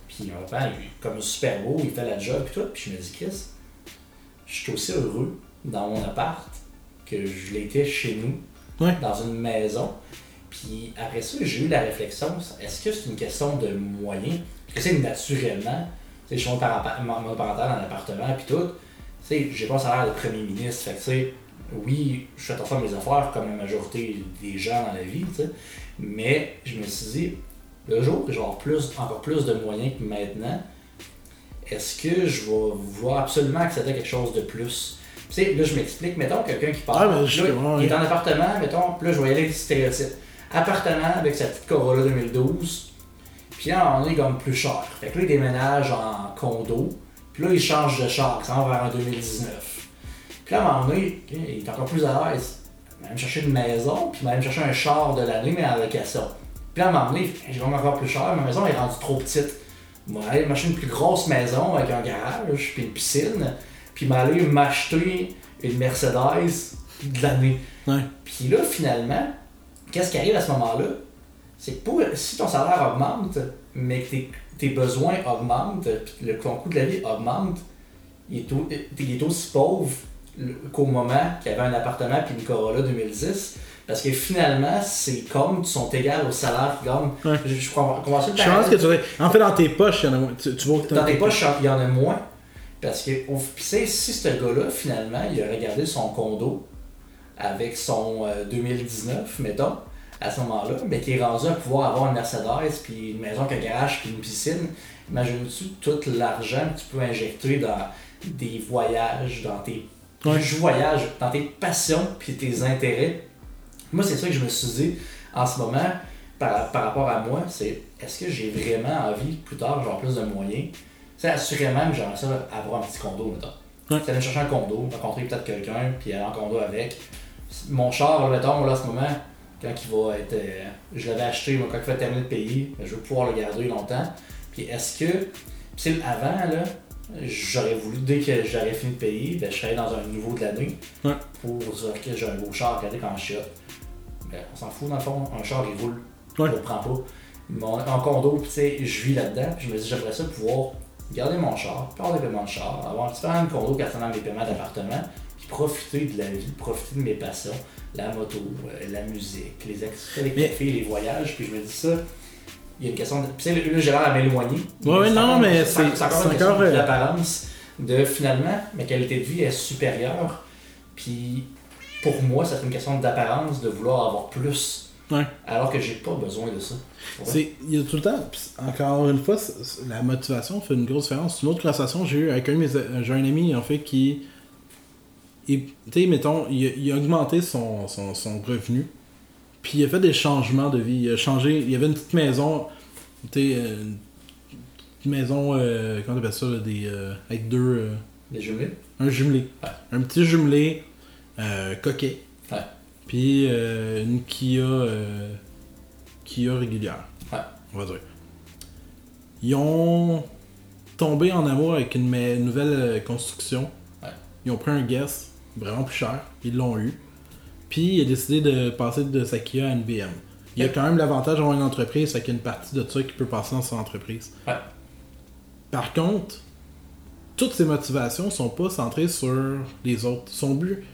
puis mon père, il est comme super beau, il fait la job, puis tout, puis je me dis, Chris, je suis aussi heureux dans mon appart que je l'étais chez nous, Ouais. dans une maison. Puis après ça, j'ai eu la réflexion, est-ce que c'est une question de moyens? Parce que c'est naturellement, je suis monoparental dans l'appartement, puis tout, tu sais, j'ai pas un salaire de premier ministre, fait que tu sais, oui, je fais attention à mes affaires comme la majorité des gens dans la vie, tu sais, mais je me suis dit, le jour que je vais avoir plus, encore plus de moyens que maintenant, est-ce que je vais vouloir absolument accéder à quelque chose de plus? Tu sais, là, je m'explique, mettons quelqu'un qui part, Ah, je- là, il est en appartement, mettons, là, je vais y aller avec le stéréotype. Appartement avec sa petite Corolla 2012, puis là, on est comme plus cher. Fait que là, il déménage en condo, puis là, il change de char, il s'en va vers un 2019. Puis là, à un moment donné, il est encore plus à l'aise. Il va même chercher une maison, puis il va même chercher un char de l'année, mais en location. Puis là, à un moment donné, je vais encore plus cher, ma maison est rendue trop petite. Il va aller m'acheter une plus grosse maison avec un garage, puis une piscine, puis il va aller m'acheter une Mercedes de l'année. Ouais. Puis là, finalement, qu'est-ce qui arrive à ce moment-là? C'est que pour, si ton salaire augmente, mais que tes, tes besoins augmentent, puis le, ton coût de la vie augmente, il est, au- il est aussi pauvre qu'au moment qu'il y avait un appartement puis une Corolla 2010. Parce que finalement, ces comptes sont égales au salaire qu'ils gagnent. Ouais. Je, je Je pense que tu dire, En fait, dans tes poches, il y en a moins. Tu, tu vois que dans tes poches, il y en a moins. Parce que, c'est- si ce gars-là, finalement, il a regardé son condo avec son euh, 2019, mettons, à ce moment-là, mais qui est rendu à pouvoir avoir une Mercedes, puis une maison avec un garage, puis une piscine, imagines-tu tout l'argent que tu peux injecter dans des voyages, dans tes Ouais. je voyage, dans tes passions, puis tes intérêts? Moi, c'est ça que je me suis dit en ce moment, par, par rapport à moi, c'est est-ce que j'ai vraiment envie, plus tard, genre plus de moyens, c'est assurément que j'aimerais ça avoir un petit condo, mettons. Ouais. C'est aller chercher un condo, rencontrer peut-être quelqu'un, puis aller en condo avec. Mon char, là, mettons, là, en ce moment, quand il va être. euh, je l'avais acheté, moi, quand il va terminer de payer, je vais pouvoir le garder longtemps. Puis est-ce que. Puis avant, là, j'aurais voulu, dès que j'aurais fini de payer, ben, je serais dans un nouveau de l'année. Ouais. Pour dire que j'ai un beau char, regardez quand je chiotte. Ben, on s'en fout, dans le fond, un char, il roule. Ouais. Je le prends pas. Mon, en condo, puis tu sais, je vis là-dedans, puis je me dis, j'aimerais ça pouvoir garder mon char, faire des paiements de char, avoir un petit peu de condo, concernant mes paiements d'appartement, profiter de la vie, profiter de mes passions, la moto, euh, la musique, les activités avec Mais- les filles, les voyages, puis je me dis ça, il y a une question de. Puis, sais, là, j'ai l'air à m'éloigner. C'est non, mais c'est encore une question encore, euh, d'apparence de finalement, ma qualité de vie est supérieure. Puis, pour moi, c'est une question d'apparence de vouloir avoir plus. Ouais. Alors que j'ai pas besoin de ça. C'est, il y a tout le temps, encore une fois, la motivation fait une grosse différence. Une autre conversation j'ai eu avec un de mes a- j'ai un ami en fait qui, tu sais, mettons, il a, il a augmenté son, son, son revenu, puis il a fait des changements de vie. Il a changé, il y avait une petite maison, tu sais, euh, une petite maison, euh, comment t'appelles ça, là, des, euh, avec deux, Des jumelés? un jumelé, Ouais. un petit jumelé euh, coquet, Ouais. puis euh, une Kia, Kia régulière, Ouais. on va dire. Ils ont tombé en amour avec une nouvelle construction. Ouais. Ils ont pris un guest vraiment plus cher, ils l'ont eu. Puis il a décidé de passer de sa Kia à une BM. Il y a quand même l'avantage d'avoir une entreprise, fait qu'il y a une partie de ça qui peut passer dans son entreprise. Ouais. Par contre, toutes ses motivations sont pas centrées sur les autres. Son but,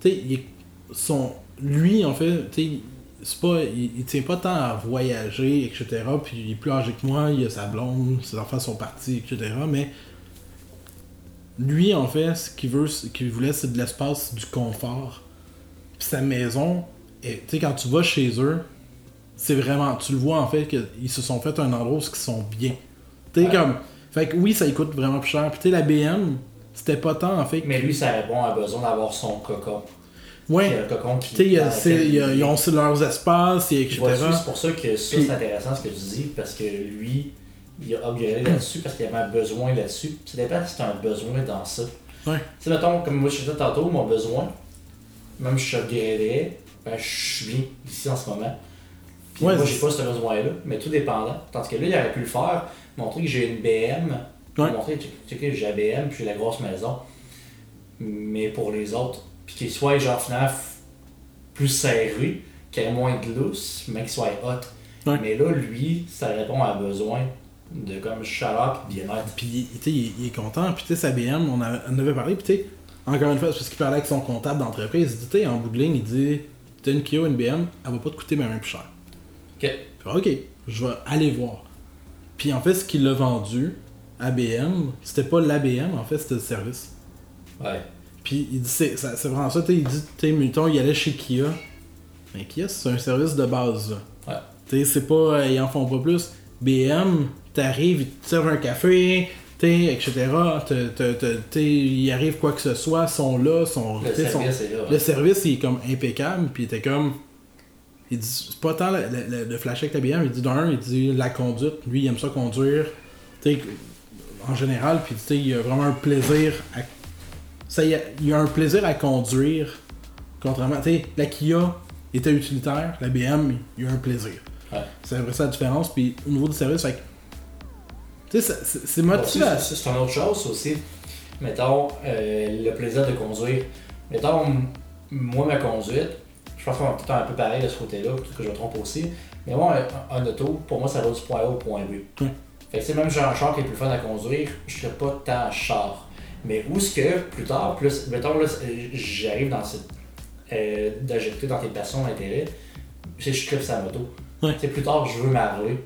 tu sais, son, lui, en fait, tu sais, c'est pas, il, il tient pas tant à voyager, etc. Puis il est plus âgé que moi, il a sa blonde, ses enfants sont partis, etc. Mais lui, en fait, ce qu'il veut, ce qu'il voulait, c'est de l'espace, du confort. Puis sa maison, et tu sais, quand tu vas chez eux, c'est vraiment, tu le vois en fait qu'ils se sont fait un endroit où ils sont bien. Tu sais, Ouais. comme, fait que oui, ça coûte vraiment plus cher. Puis tu sais, la BM, c'était pas tant en fait. Mais lui, ça répond à besoin d'avoir son cocon. ouais. Euh, cocon qui. Tu sais, ils ont aussi leurs espaces, et etc. C'est pour ça que ça, c'est intéressant ce que tu dis, parce que lui, il a upgradé là-dessus parce qu'il avait un besoin là-dessus. Ça dépend si tu as un besoin dans ça. Ouais. Tu sais, mettons, comme moi je disais tantôt, mon besoin, même si je upgraderais, ben, je suis bien ici en ce moment. Puis Ouais, moi, j'ai pas ce besoin-là, mais tout dépendant. Tandis que là, il aurait pu le faire, montrer que j'ai une BM, Ouais. montrer que j'ai la BM, puis j'ai la grosse maison. Mais pour les autres, puis qu'il soit genre finalement plus serré, qu'il y ait moins de lousse, mais qu'il soit hot. Ouais. Mais là, lui, ça répond à un besoin de comme chaleur et bien-être. Puis tu sais, il, il est content. Puis tu sais, sa BM, on, a- on avait parlé. Puis tu sais, encore une fois, c'est parce qu'il parlait avec son comptable d'entreprise. Il dit, tu en bout de ligne, il dit, t'as une Kia, une BM, elle va pas te coûter même plus cher. Ok. Puis, ok, je vais aller voir. Puis en fait, ce qu'il a vendu à BM, c'était pas la BM, en fait, c'était le service. Ouais. Puis il dit, c'est c'est vraiment ça, tu sais, il dit, tu sais, mettons, il allait chez Kia. Mais Kia, c'est un service de base, là. Ouais. Tu sais, c'est pas, euh, ils en font pas plus. BM, t'arrives, ils te servent un café, etc. Il arrive quoi que ce soit, sont là, sont, Le service est là. le service, il est comme impeccable, puis il était comme. Il dit, c'est pas tant le, le- le flash avec la BM, il dit d'un, il dit la conduite, lui, il aime ça conduire, en général, puis tu il a vraiment un plaisir à. Ça, il, a, il a un plaisir à conduire, contrairement, tu la Kia était utilitaire, la BM, il a un plaisir. Ouais. C'est vrai ça la différence, puis au niveau du service, fait que. Tu sais, ça- c'est Bon, motivant. ça, c'est une autre chose aussi. Mettons, euh, le plaisir de conduire. Mettons, moi, ma conduite, je pense qu'on est peut-être un peu pareil de ce côté-là, peut-être que je me trompe aussi. Mais moi, un, un auto, pour moi, ça va du point A au point B. Fait que même si j'ai un char qui est plus fun à conduire, je serais pas tant char. Mais où est-ce que, plus tard, plus, mettons, là, j'arrive dans cette. Euh, d'injecter dans tes passions, d'intérêt, c'est je tripe sa moto. Ouais. Tu sais, plus tard, je veux ma Harley.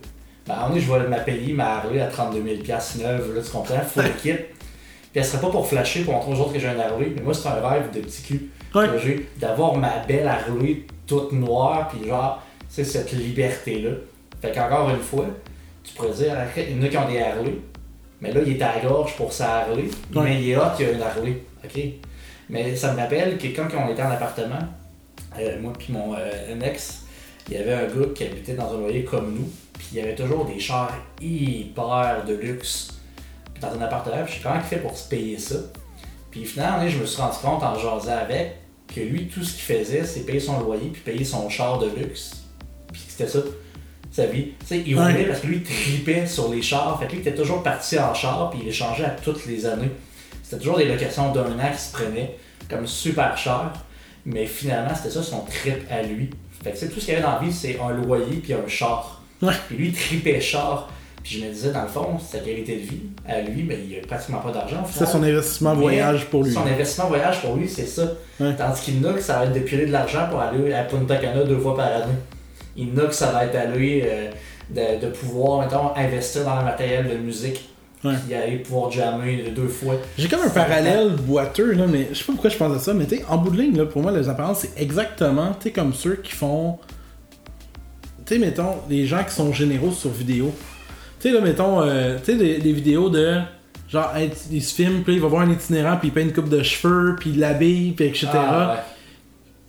Ben, je vais ma payer ma Harley à 32 000 neuve, là, tu comprends? Full kit. Puis elle serait pas pour flasher, pour montrer aux autres que j'ai un Harley, mais moi, c'est un rêve de petit cul Ouais. que j'ai, d'avoir ma belle Harley toute noire, puis genre, c'est cette liberté-là. Fait qu'encore une fois, tu pourrais dire, il y en a qui ont des Harley, mais là, il est à la gorge pour sa Harley, mais il est hot, il a une Harley. OK? Mais ça me rappelle que quand on était en appartement, euh, moi puis mon euh, ex, il y avait un gars qui habitait dans un loyer comme nous, il y avait toujours des chars hyper de luxe dans un appartement, je sais comment il fait pour se payer ça. Puis finalement, je me suis rendu compte en jasant avec que lui, tout ce qu'il faisait, c'est payer son loyer puis payer son char de luxe. Puis c'était ça, sa vie. Tu sais, il roulait parce que lui, il tripait sur les chars. Fait que lui, il était toujours parti en char puis il échangeait à toutes les années. C'était toujours des locations d'un an qui se prenaient comme super cher. Mais finalement, c'était ça son trip à lui. Fait que tout ce qu'il avait dans la vie, c'est un loyer puis un char. Ouais. Puis lui, il tripait char. Puis je me disais, dans le fond, sa qualité de vie, à lui, ben, il a pratiquement pas d'argent. C'est son investissement Mais voyage pour lui. Son investissement voyage pour lui, c'est ça. Ouais. Tandis qu'il y en a que ça va être de piler de l'argent pour aller à Punta Cana deux fois par année. il y en a que ça va être à lui euh, de, de pouvoir, mettons, investir dans le matériel de musique. Ouais. Puis aller pouvoir jammer deux fois. J'ai comme un parallèle boiteux, là, mais je sais pas pourquoi je pense à ça, mais tu sais, en bout de ligne, là, pour moi, les apparences, c'est exactement, tu comme ceux qui font. Tu sais, mettons, les gens qui sont généraux sur vidéo. Tu sais, là, mettons, euh, tu sais, des, des vidéos de. Genre, hey, il se filme, puis il va voir un itinérant, puis il peint une coupe de cheveux, puis il l'habille, puis etc. Ah, ouais.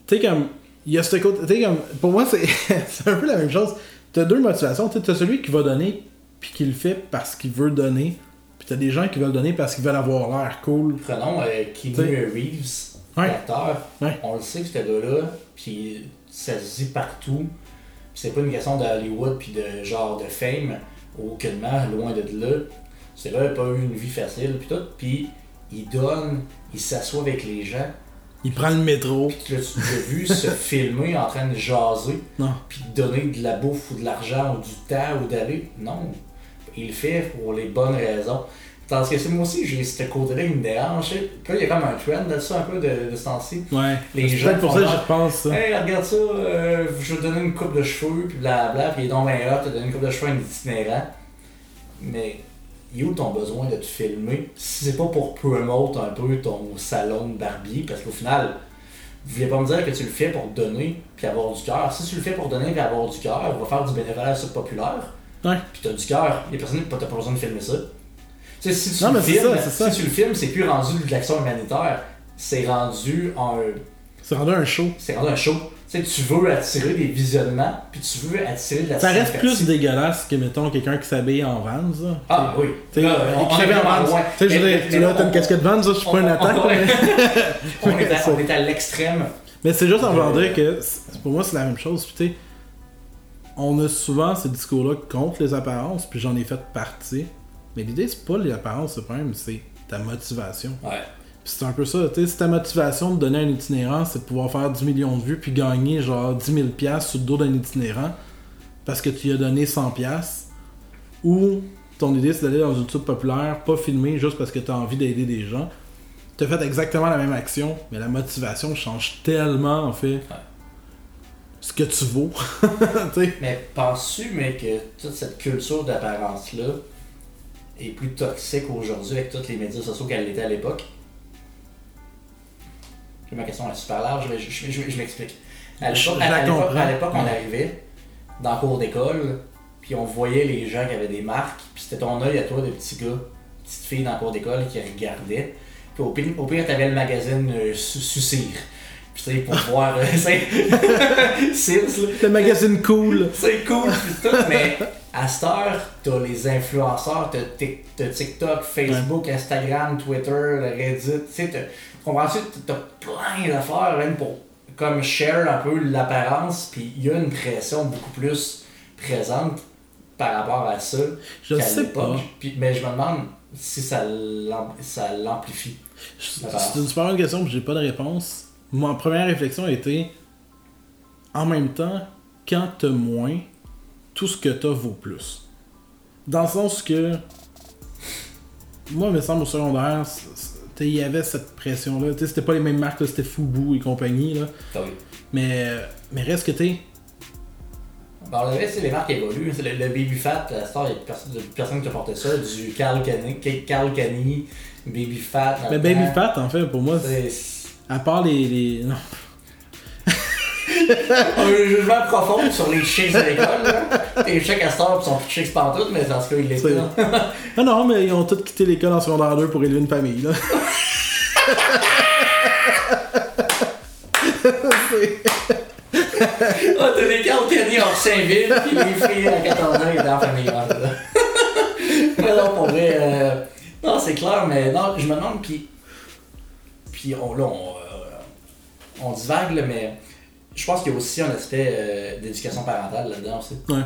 Tu sais, comme. Il y a ce côté. Tu sais, comme. Pour moi, c'est c'est un peu la même chose. T'as deux motivations. Tu t'as celui qui va donner, puis qui le fait parce qu'il veut donner. Puis t'as des gens qui veulent donner parce qu'ils veulent avoir l'air cool. Prenons euh, Keanu. Reeves, Ouais. l'acteur. Ouais. On le sait que ce gars-là, puis ça se dit partout. C'est pas une question de Hollywood puis de genre de fame, aucunement, loin de là. C'est là, il a pas eu une vie facile puis tout. Puis il donne, il s'assoit avec les gens. Il prend le métro. Puis tu l'as vu se filmer en train de jaser, Non. puis de donner de la bouffe ou de l'argent ou du temps ou d'aller. Non. Il le fait pour les bonnes raisons. Tandis que c'est moi aussi, j'ai ce côté-là qui me dérange. tu. Puis là, il y a comme un trend là-dessus un peu de, de ce temps-ci. Ouais. Les gens peut-être pour ça repense, ça. Hey, regarde ça, euh, je vais te donner une coupe de cheveux, puis blabla, puis il est donc bien hot, t'as donné une coupe de cheveux à un itinérant. Mais, il est où ton besoin de te filmer? Si c'est pas pour promote un peu ton salon de barbier? Parce qu'au final, vous voulez pas me dire que tu le fais pour donner puis avoir du cœur. Si tu le fais pour donner puis avoir du cœur, on va faire du bénévolat sur populaire, Ouais. puis t'as du cœur, les personnes t'as pas besoin de filmer ça. Tu sais, si tu Non, le mais c'est filmes, ça, c'est ça. si tu le filmes, c'est plus rendu de l'action humanitaire, c'est rendu un C'est rendu un show. c'est rendu un show. Tu sais, tu veux attirer des visionnements, puis tu veux attirer de la Ça reste plus dégueulasse que, mettons, quelqu'un qui s'habille en Vans. Ah oui. Tu sais, on- s'habille en Vans. Tu sais, je veux Mais- dire, mais- tu là, t'as une casquette Vans, je suis pas une attaque, on- est à, l'extrême. Mais c'est juste en voulant Euh, dire que, c'est- pour moi, c'est la même chose. Puis, tu sais, on a souvent ce discours-là contre les apparences, puis j'en ai fait partie. Mais l'idée, c'est pas les apparences, le problème, c'est ta motivation. Ouais. Puis c'est un peu ça, tu sais, si ta motivation de donner un itinérant, c'est de pouvoir faire 10 millions de vues, puis gagner genre 10 000 piastres sur le dos d'un itinérant, parce que tu lui as donné 100 piastres, ou ton idée, c'est d'aller dans une tube populaire, pas filmer juste parce que tu as envie d'aider des gens, tu as fait exactement la même action, mais la motivation change tellement, en fait, ce que tu vaux. Mais penses-tu, mais que toute cette culture d'apparence-là est plus toxique aujourd'hui avec tous les médias sociaux qu'elle l'était à l'époque? Ma question est super large, mais je, je- je- je m'explique. À l'époque, la on arrivait dans le cours d'école, puis on voyait les gens qui avaient des marques, puis c'était ton œil à toi de petit gars, petite fille dans le cours d'école qui regardait. Puis au pire, au pire t'avais le magazine euh, tu sais, pour voir, euh, c'est. Le magazine cool. C'est cool, tout, mais à cette heure, t'as les influenceurs, t'as Tik- t'as TikTok, Facebook, Instagram, Twitter, Reddit, tu sais, comprends-tu? T'as plein d'affaires, même pour comme share un peu l'apparence, puis il y a une pression beaucoup plus présente par rapport à ça Je qu'à sais l'époque. pas. Puis, mais je me demande si ça l'am- ça l'amplifie. C'est une super bonne question, j'ai pas de réponse. Ma première réflexion a été en même temps, quand t'as moins, tout ce que t'as vaut plus. Dans le sens que moi, il me semble au secondaire, il y avait cette pression-là. C'était pas les mêmes marques, c'était Fubu et compagnie. Là. Ah oui. Mais, mais reste que t'es. Bon, le reste, c'est les marques évoluent. Le, le Baby Fat, à cette heure, il y a personne, personne qui portait ça. Du Carl Cani, Carl Cani Baby Fat. Mais le Baby temps. Fat, en fait, pour moi, C'est à part les. les... Non. un jugement profond sur les chicks de l'école. Les chicks à heure sont plus chicks pantoute, mais dans ce cas, ils l'étaient. Là. Ah non, mais ils ont tous quitté l'école en secondaire 2 pour élever une famille. Là. Ah, t'as des Carl Cani hors Saint-Ville, puis les filles à 14 ans étaient en famille. là. mais non, pour vrai. euh, Non, c'est clair, mais non, je me demande, puis. Puis on, là, on, euh, on divague, là, mais je pense qu'il y a aussi un aspect euh, d'éducation parentale là-dedans aussi. Ouais.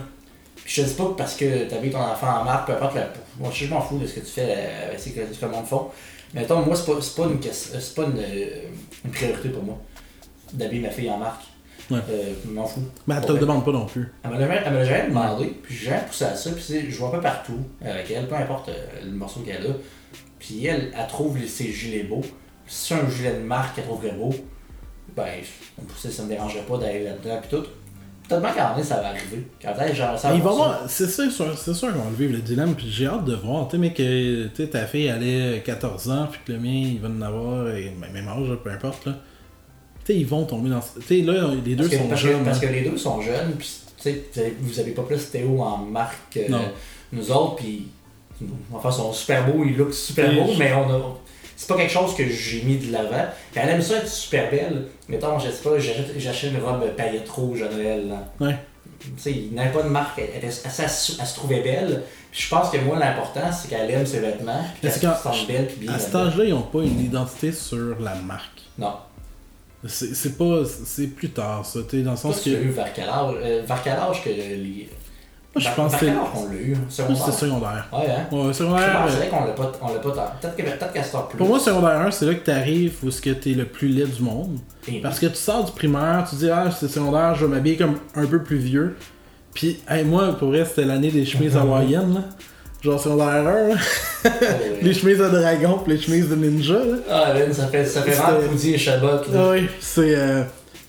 Puis je te dis pas que parce que t'as vu ton enfant en marque, peu importe, la- moi je m'en fous de ce que tu fais euh, avec ce que, ce que le monde font. Mais attends, moi c'est pas, pas, une, question- c'est pas une, une priorité pour moi d'habiller ma fille en marque. Ouais. Euh, je m'en fous. Mais elle te le demande pas non plus. Elle me l'a jamais- demandé, puis j'ai jamais poussé à ça, puis je vois pas partout avec elle, peu importe le morceau qu'elle a. Puis elle, elle trouve ses gilets beaux. Si un gilet de marque qu'elle trouverait beau, ben, ça, ça me dérangerait pas d'aller là-dedans, puis tout. Peut-être moment donné, ça va arriver. Quand que j'aimerais ça va c'est sûr, c'est sûr qu'on va le vivre le dilemme, puis j'ai hâte de voir. Tu sais, mais que tu sais, ta fille elle est 14 ans, puis que le mien il va en avoir, et, ben, même âge, peu importe. Là. Tu sais, ils vont tomber dans. ce- Tu sais, là, les deux Parce sont que- jeunes. parce hein. que les deux sont jeunes, puis tu sais, vous avez- pas plus Théo en marque que Non. nous autres, puis enfin, ils sont super beaux, ils look super beaux, mais on a. C'est pas quelque chose que j'ai mis de l'avant. Puis elle aime ça être super belle. Mettons, je sais pas, j'achète une robe paillette rouge à Noël. Là. Ouais. Tu sais, il n'avait pas de marque, elle, elle, elle- elle se- trouvait belle. Puis je pense que moi, l'important, c'est qu'elle aime ses vêtements, puis qu'elle se sente belle, puis bien. À cet âge-là, ils n'ont pas une identité sur la marque? Non. C'est pas. C'est plus tard, ça. Tu sais, dans le Toi, sens tu que. eu vers quel âge, euh, vers quel âge que les. Je pense que c'est- l'a eu? Secondaire. c'était secondaire? Ouais, hein? Ouais, Je secondaire. euh, qu'on l'a pas, on l'a pas tant. Peut-être que- peut-être qu'elle sort plus. Pour moi, secondaire 1, c'est là que tu arrives où tu es le plus laid du monde. Et- Parce que tu sors du primaire, tu dis, ah, c'est secondaire, je vais m'habiller comme un peu plus vieux. Puis, hey, moi, pour vrai, c'était l'année des chemises hawaïennes, là. Genre secondaire 1, là. Oh, les chemises de dragon puis les chemises de ninja, là. Ah, Lynn, ça fait, ça fait vraiment Poudi et Chabot. Là. Ah oui, c'est. euh,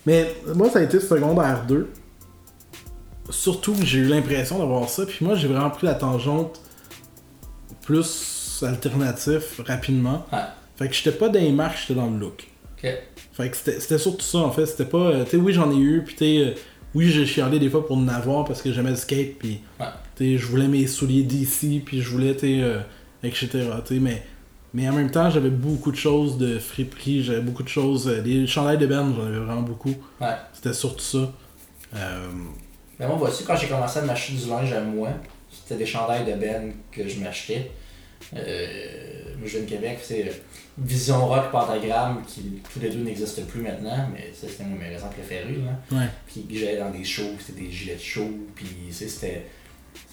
Mais moi, ça a été secondaire 2. Surtout que j'ai eu l'impression d'avoir ça. Puis moi, j'ai vraiment pris la tangente plus alternatif rapidement. Fait que j'étais pas dans les marques, j'étais dans le look. Ok. Fait que c'était surtout ça en fait. C'était pas. euh, tu sais, oui, j'en ai eu. Puis tu sais, euh, oui, j'ai chialé des fois pour en avoir parce que j'aimais le skate. Puis Ouais. tu sais, je voulais mes souliers DC. Puis je voulais, tu sais, euh, etc. Mais. Mais en même temps, j'avais beaucoup de choses de friperie, j'avais beaucoup de choses. euh, les chandails de Ben, j'en avais vraiment beaucoup. Ouais. C'était surtout ça. Euh, Mais moi, voici, quand j'ai commencé à m'acheter du linge à moi, c'était des chandails de Ben que je m'achetais. Euh, moi, je viens de Québec, c'est euh, Vision Rock Pentagramme, qui tous les deux n'existent plus maintenant, mais ça, c'était mon magasin préféré. Là. ouais. Puis j'allais dans des shows, c'était des gilets de show, puis c'était.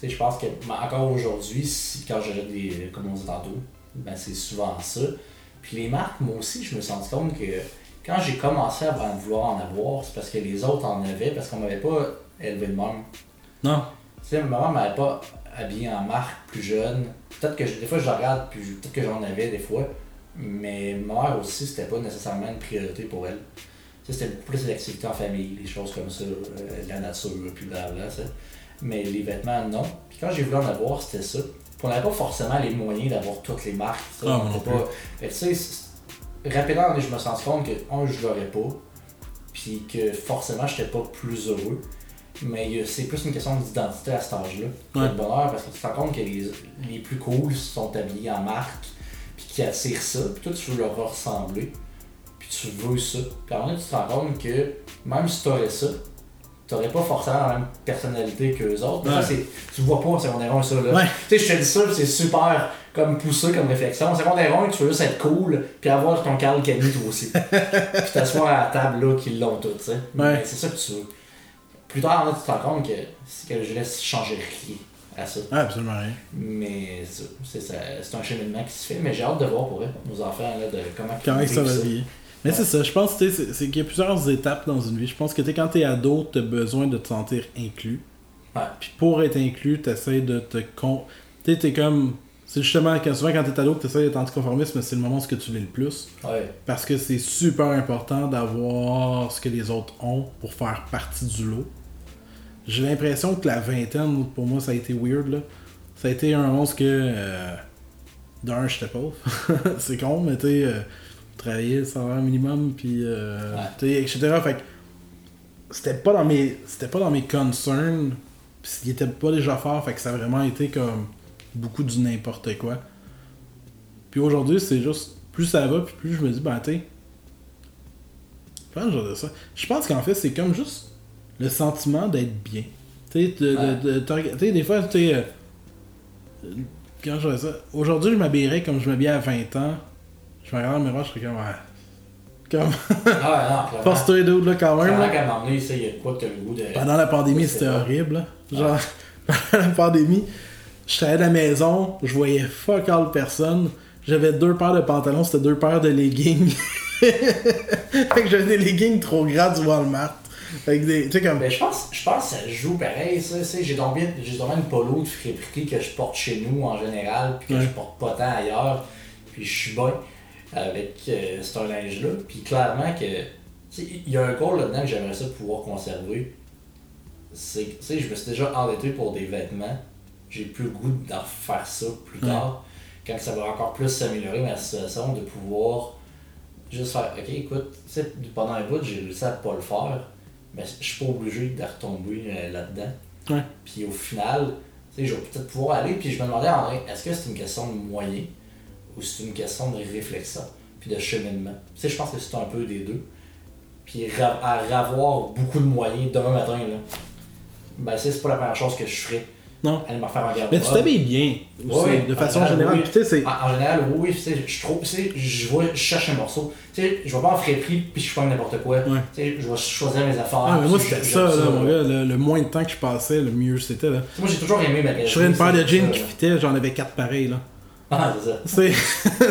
Je pense que encore aujourd'hui, si, quand j'achète des. comme on dit tantôt, ben c'est souvent ça. Puis les marques, moi aussi, je me suis rendu compte que quand j'ai commencé à vouloir en avoir, c'est parce que les autres en avaient, parce qu'on m'avait pas élevé de même. Non. Tu sais, ma maman m'avait pas habillé en marque plus jeune. Peut-être que je- des fois je la regarde, puis peut-être que j'en avais des fois. Mais ma mère aussi, c'était pas nécessairement une priorité pour elle. Tu sais, c'était beaucoup plus des activités en famille, des choses comme ça, euh, la nature, puis blablabla, ça. Mais les vêtements, non. Puis quand j'ai voulu en avoir, c'était ça. Puis on n'avait pas forcément les moyens d'avoir toutes les marques. ça. Ah, On moi était non pas... Fait que, tu sais, rapidement, je me suis rendu compte que, un, je l'aurais pas. Puis que forcément, j'étais pas plus heureux. Mais c'est plus une question d'identité à cet âge-là. Ouais. de bonheur, parce que tu te rends compte que les, les plus cool sont habillés en marque, puis qui attirent ça, puis toi tu veux leur ressembler, puis tu veux ça. Puis à un moment donné, tu te rends compte que même si tu aurais ça, tu n'aurais pas forcément la même personnalité qu'eux autres. Ouais. ça, tu vois pas en secondaire 1 ça. Là. Ouais. Tu sais, je te dis ça, c'est super comme poussé comme réflexion. En secondaire 1, tu veux juste être cool, puis avoir ton Carl Camille toi aussi. puis t'asseoir à la table là qu'ils l'ont tout, tu sais. Ouais. c'est ça que tu veux. Plus tard, là, tu te rends compte que, que je laisse changer rien à ça. Ah, absolument rien. Mais c'est c'est ça- c'est un cheminement qui se fait. Mais j'ai hâte de voir pour eux, nos enfants, là, de comment, Comment ça va vivre. Mais Ouais. c'est ça, je pense qu'il y a plusieurs étapes dans une vie. Je pense que t'es- quand t'es ado, t'as besoin de te sentir inclus. Ouais. Puis pour être inclus, t'essaies de te con. Tu sais, t'es comme. C'est justement quand, souvent quand t'es ado que t'essaies d'être anticonformiste, mais c'est le moment où ce que tu l'es le plus. Ouais. Parce que c'est super important d'avoir ce que les autres ont pour faire partie du lot. J'ai l'impression que la vingtaine, pour moi, ça a été weird. Là. Ça a été un moment que. Euh, D'un, j'étais pauvre. c'est con, mais tu sais, euh, travailler le salaire minimum, puis. Euh, Ouais. etc. Fait que. C'était pas dans mes. C'était pas dans mes concerns. Puis il était pas déjà fort, fait que ça a vraiment été comme beaucoup du n'importe quoi. Puis aujourd'hui, c'est juste, plus ça va, puis plus je me dis, ben, tu sais, comment je dire ça? Je pense qu'en fait, c'est comme juste le sentiment d'être bien. Tu sais, Ouais. des fois, tu sais, euh, comment je ça? Aujourd'hui, je m'habillerais comme je m'habillais à 20 ans. Je me regarde dans le miroir, je serais comme, ouais. Comme, Ah, ouais, non, force-toi là, quand même. Un moment ça, il y a de quoi que t'as le goût de. Pendant la pandémie, c'était horrible. là. Genre, pendant la pandémie, je travaillais à la maison, je voyais fuck all personne. J'avais deux paires de pantalons, c'était deux paires de leggings. fait que j'avais des leggings trop grands du Walmart. Fait que des. Tu sais, comme. Ben, je pense, je pense que ça joue pareil, ça. J'ai donc bien, une polo de friperie que je porte chez nous en général, puis que Ouais. je porte pas tant ailleurs. Puis je suis bien avec euh, ce linge-là. Puis clairement que. Il y a un goal là-dedans que j'aimerais ça pouvoir conserver. c'est que, tu sais, je me suis déjà endetté pour des vêtements. J'ai plus le goût d'en refaire ça plus Ouais. tard. Quand ça va encore plus s'améliorer ma situation, de pouvoir juste faire, ok, écoute, pendant un bout, j'ai réussi à pas le faire, mais je suis pas obligé de retomber euh, là-dedans. Ouais. Puis au final, tu sais, je vais peut-être pouvoir aller, puis je me demandais, en vrai, est-ce que c'est une question de moyens ou c'est une question de réflexion, puis de cheminement? Tu sais, je pense que c'est un peu des deux. Puis à avoir beaucoup de moyens demain matin, là, ben c'est pas la première chose que je ferais. Non. Aller me refaire un garde Mais tu t'habilles bien, aussi, Ouais, de façon générale. oui. Puis sais. En, en général, oui, oui, tu sais, je trouve, tu sais, je vois, je cherche un morceau. Tu sais, je vais pas en friperie puis je prends n'importe quoi. Ouais. Tu sais, je vais choisir mes affaires. Ah, mais moi, c'était ça, là, mon gars. Le, le moins de temps que je passais, le mieux c'était, là. Moi, j'ai toujours aimé ma Je ferais une paire de jeans qui fitaient, j'en avais quatre pareils, là. Ah, c'est ça.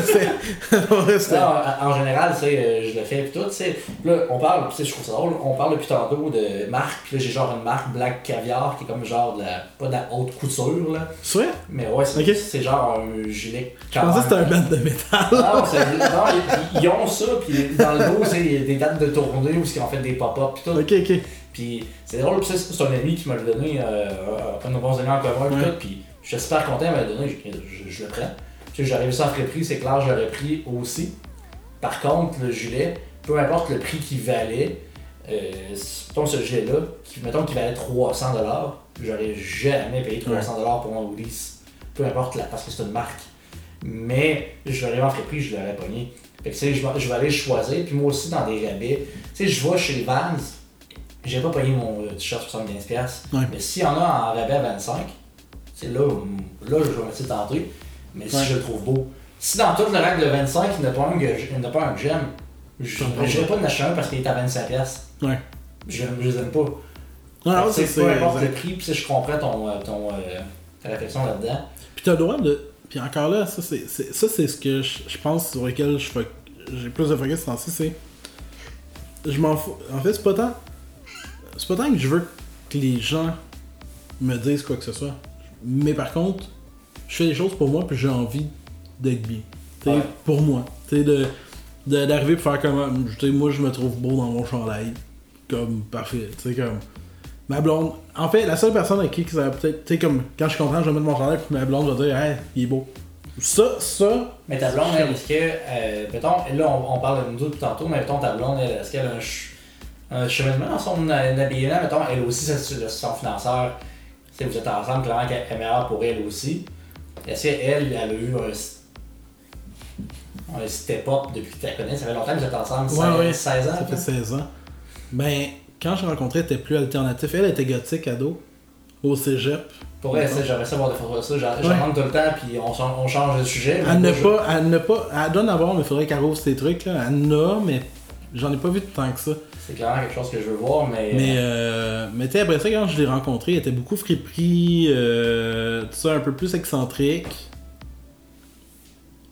C'est. c'est. En général, tu sais, euh, je le fais pis tout, tu sais. Là, on parle, tu sais, je trouve ça drôle, on parle depuis tantôt de marque, pis là, j'ai genre une marque Black Caviar qui est comme genre de la, pas de la haute couture, là. C'est vrai? Mais ouais, c'est Ok. c'est genre un gilet Je pensais que c'était un band de métal. Non, c'est- non, ils, ont ça, puis dans le dos, a des dates de tournée où ils ont fait des pop-up pis tout. Ok, ok. Puis c'est drôle, ça, c'est un ami qui m'a donné, euh, un de nos bons amis en commun, pis Ouais. tout, pis je suis super content, il m'a donné, je, je- je le prends. Tu sais, j'aurais ça en prix, c'est clair, j'aurais pris aussi. Par contre, le gilet, peu importe le prix qu'il valait, euh, mettons ce gilet-là, qui, mettons qu'il valait 300$, j'aurais jamais payé 300$ pour un Ulysse. Peu importe, la, parce que c'est une marque. Mais je l'aurais en prix, je l'aurais pogné. Fait que, tu sais, je vais, je vais aller choisir, puis moi aussi dans des rabais. Tu sais, je vais chez Vans, j'ai pas payé mon euh, t-shirt 75$. Ouais. Mais s'il y en a en rabais à 25, c'est là, là, je vais de tenter. Mais si Ouais. je le trouve beau. Si dans tout le rack de 25, il n'y a pas un que, j'aime, je ne pas en acheter un parce qu'il est à 25$. Ouais. Je ne les aime pas. Non, non, c'est c'est peu importe le prix, puis je comprends ton, euh, ton, euh, ta réflexion là-dedans. Puis t'as le droit de. Puis encore là, ça c'est ça c'est ce que je, je pense sur lequel je fo- j'ai plus de focus temps-ci, c'est. Je m'en fous. En fait, c'est pas tant. C'est pas tant que je veux que les gens me disent quoi que ce soit. Mais par contre, je fais les choses pour moi puis j'ai envie d'être bien. Ouais. Pour moi. T'sais, de de- d'arriver pour faire comme. t'sais, moi je me trouve beau dans mon chandail. Comme parfait. Tu sais, comme. Ma blonde. En fait, la seule personne avec qui ça va peut-être. Tu sais, comme quand je suis content, je vais mettre mon chandail, puis ma blonde va dire, hey, il est beau. Ça, ça. Mais ta blonde, elle, est-ce que, euh, mettons, là on, on parle de nous depuis tantôt, mais mettons ta blonde, elle, est-ce qu'elle a un, ch- un cheminement dans son habillement, mettons, elle aussi, c'est son financeur, si vous êtes ensemble, clairement qu'elle est meilleure pour elle aussi. Est-ce qu'elle, elle a eu un, un step-up depuis que tu la connais, ça fait longtemps que vous êtes ensemble, 16, Ouais, ouais. 16 ans? Ça fait toi? 16 ans. Ben, quand je l'ai rencontrée, elle était plus alternatif. Elle était gothique ado. Au cégep. Pour elle, j'aimerais ça voir des photos de ça, j'en Ouais. demande tout le temps, puis on, change- on change de sujet. Elle n'a je- pas. Elle n'a pas. Elle doit en avoir, mais il faudrait qu'elle rouvre ces trucs là. Elle en a, mais j'en ai pas vu tant que ça. C'est clairement quelque chose que je veux voir, mais. Mais, euh, mais tu sais, après ça, quand je l'ai rencontrée, elle était beaucoup friperie, euh, tout ça, un peu plus excentrique.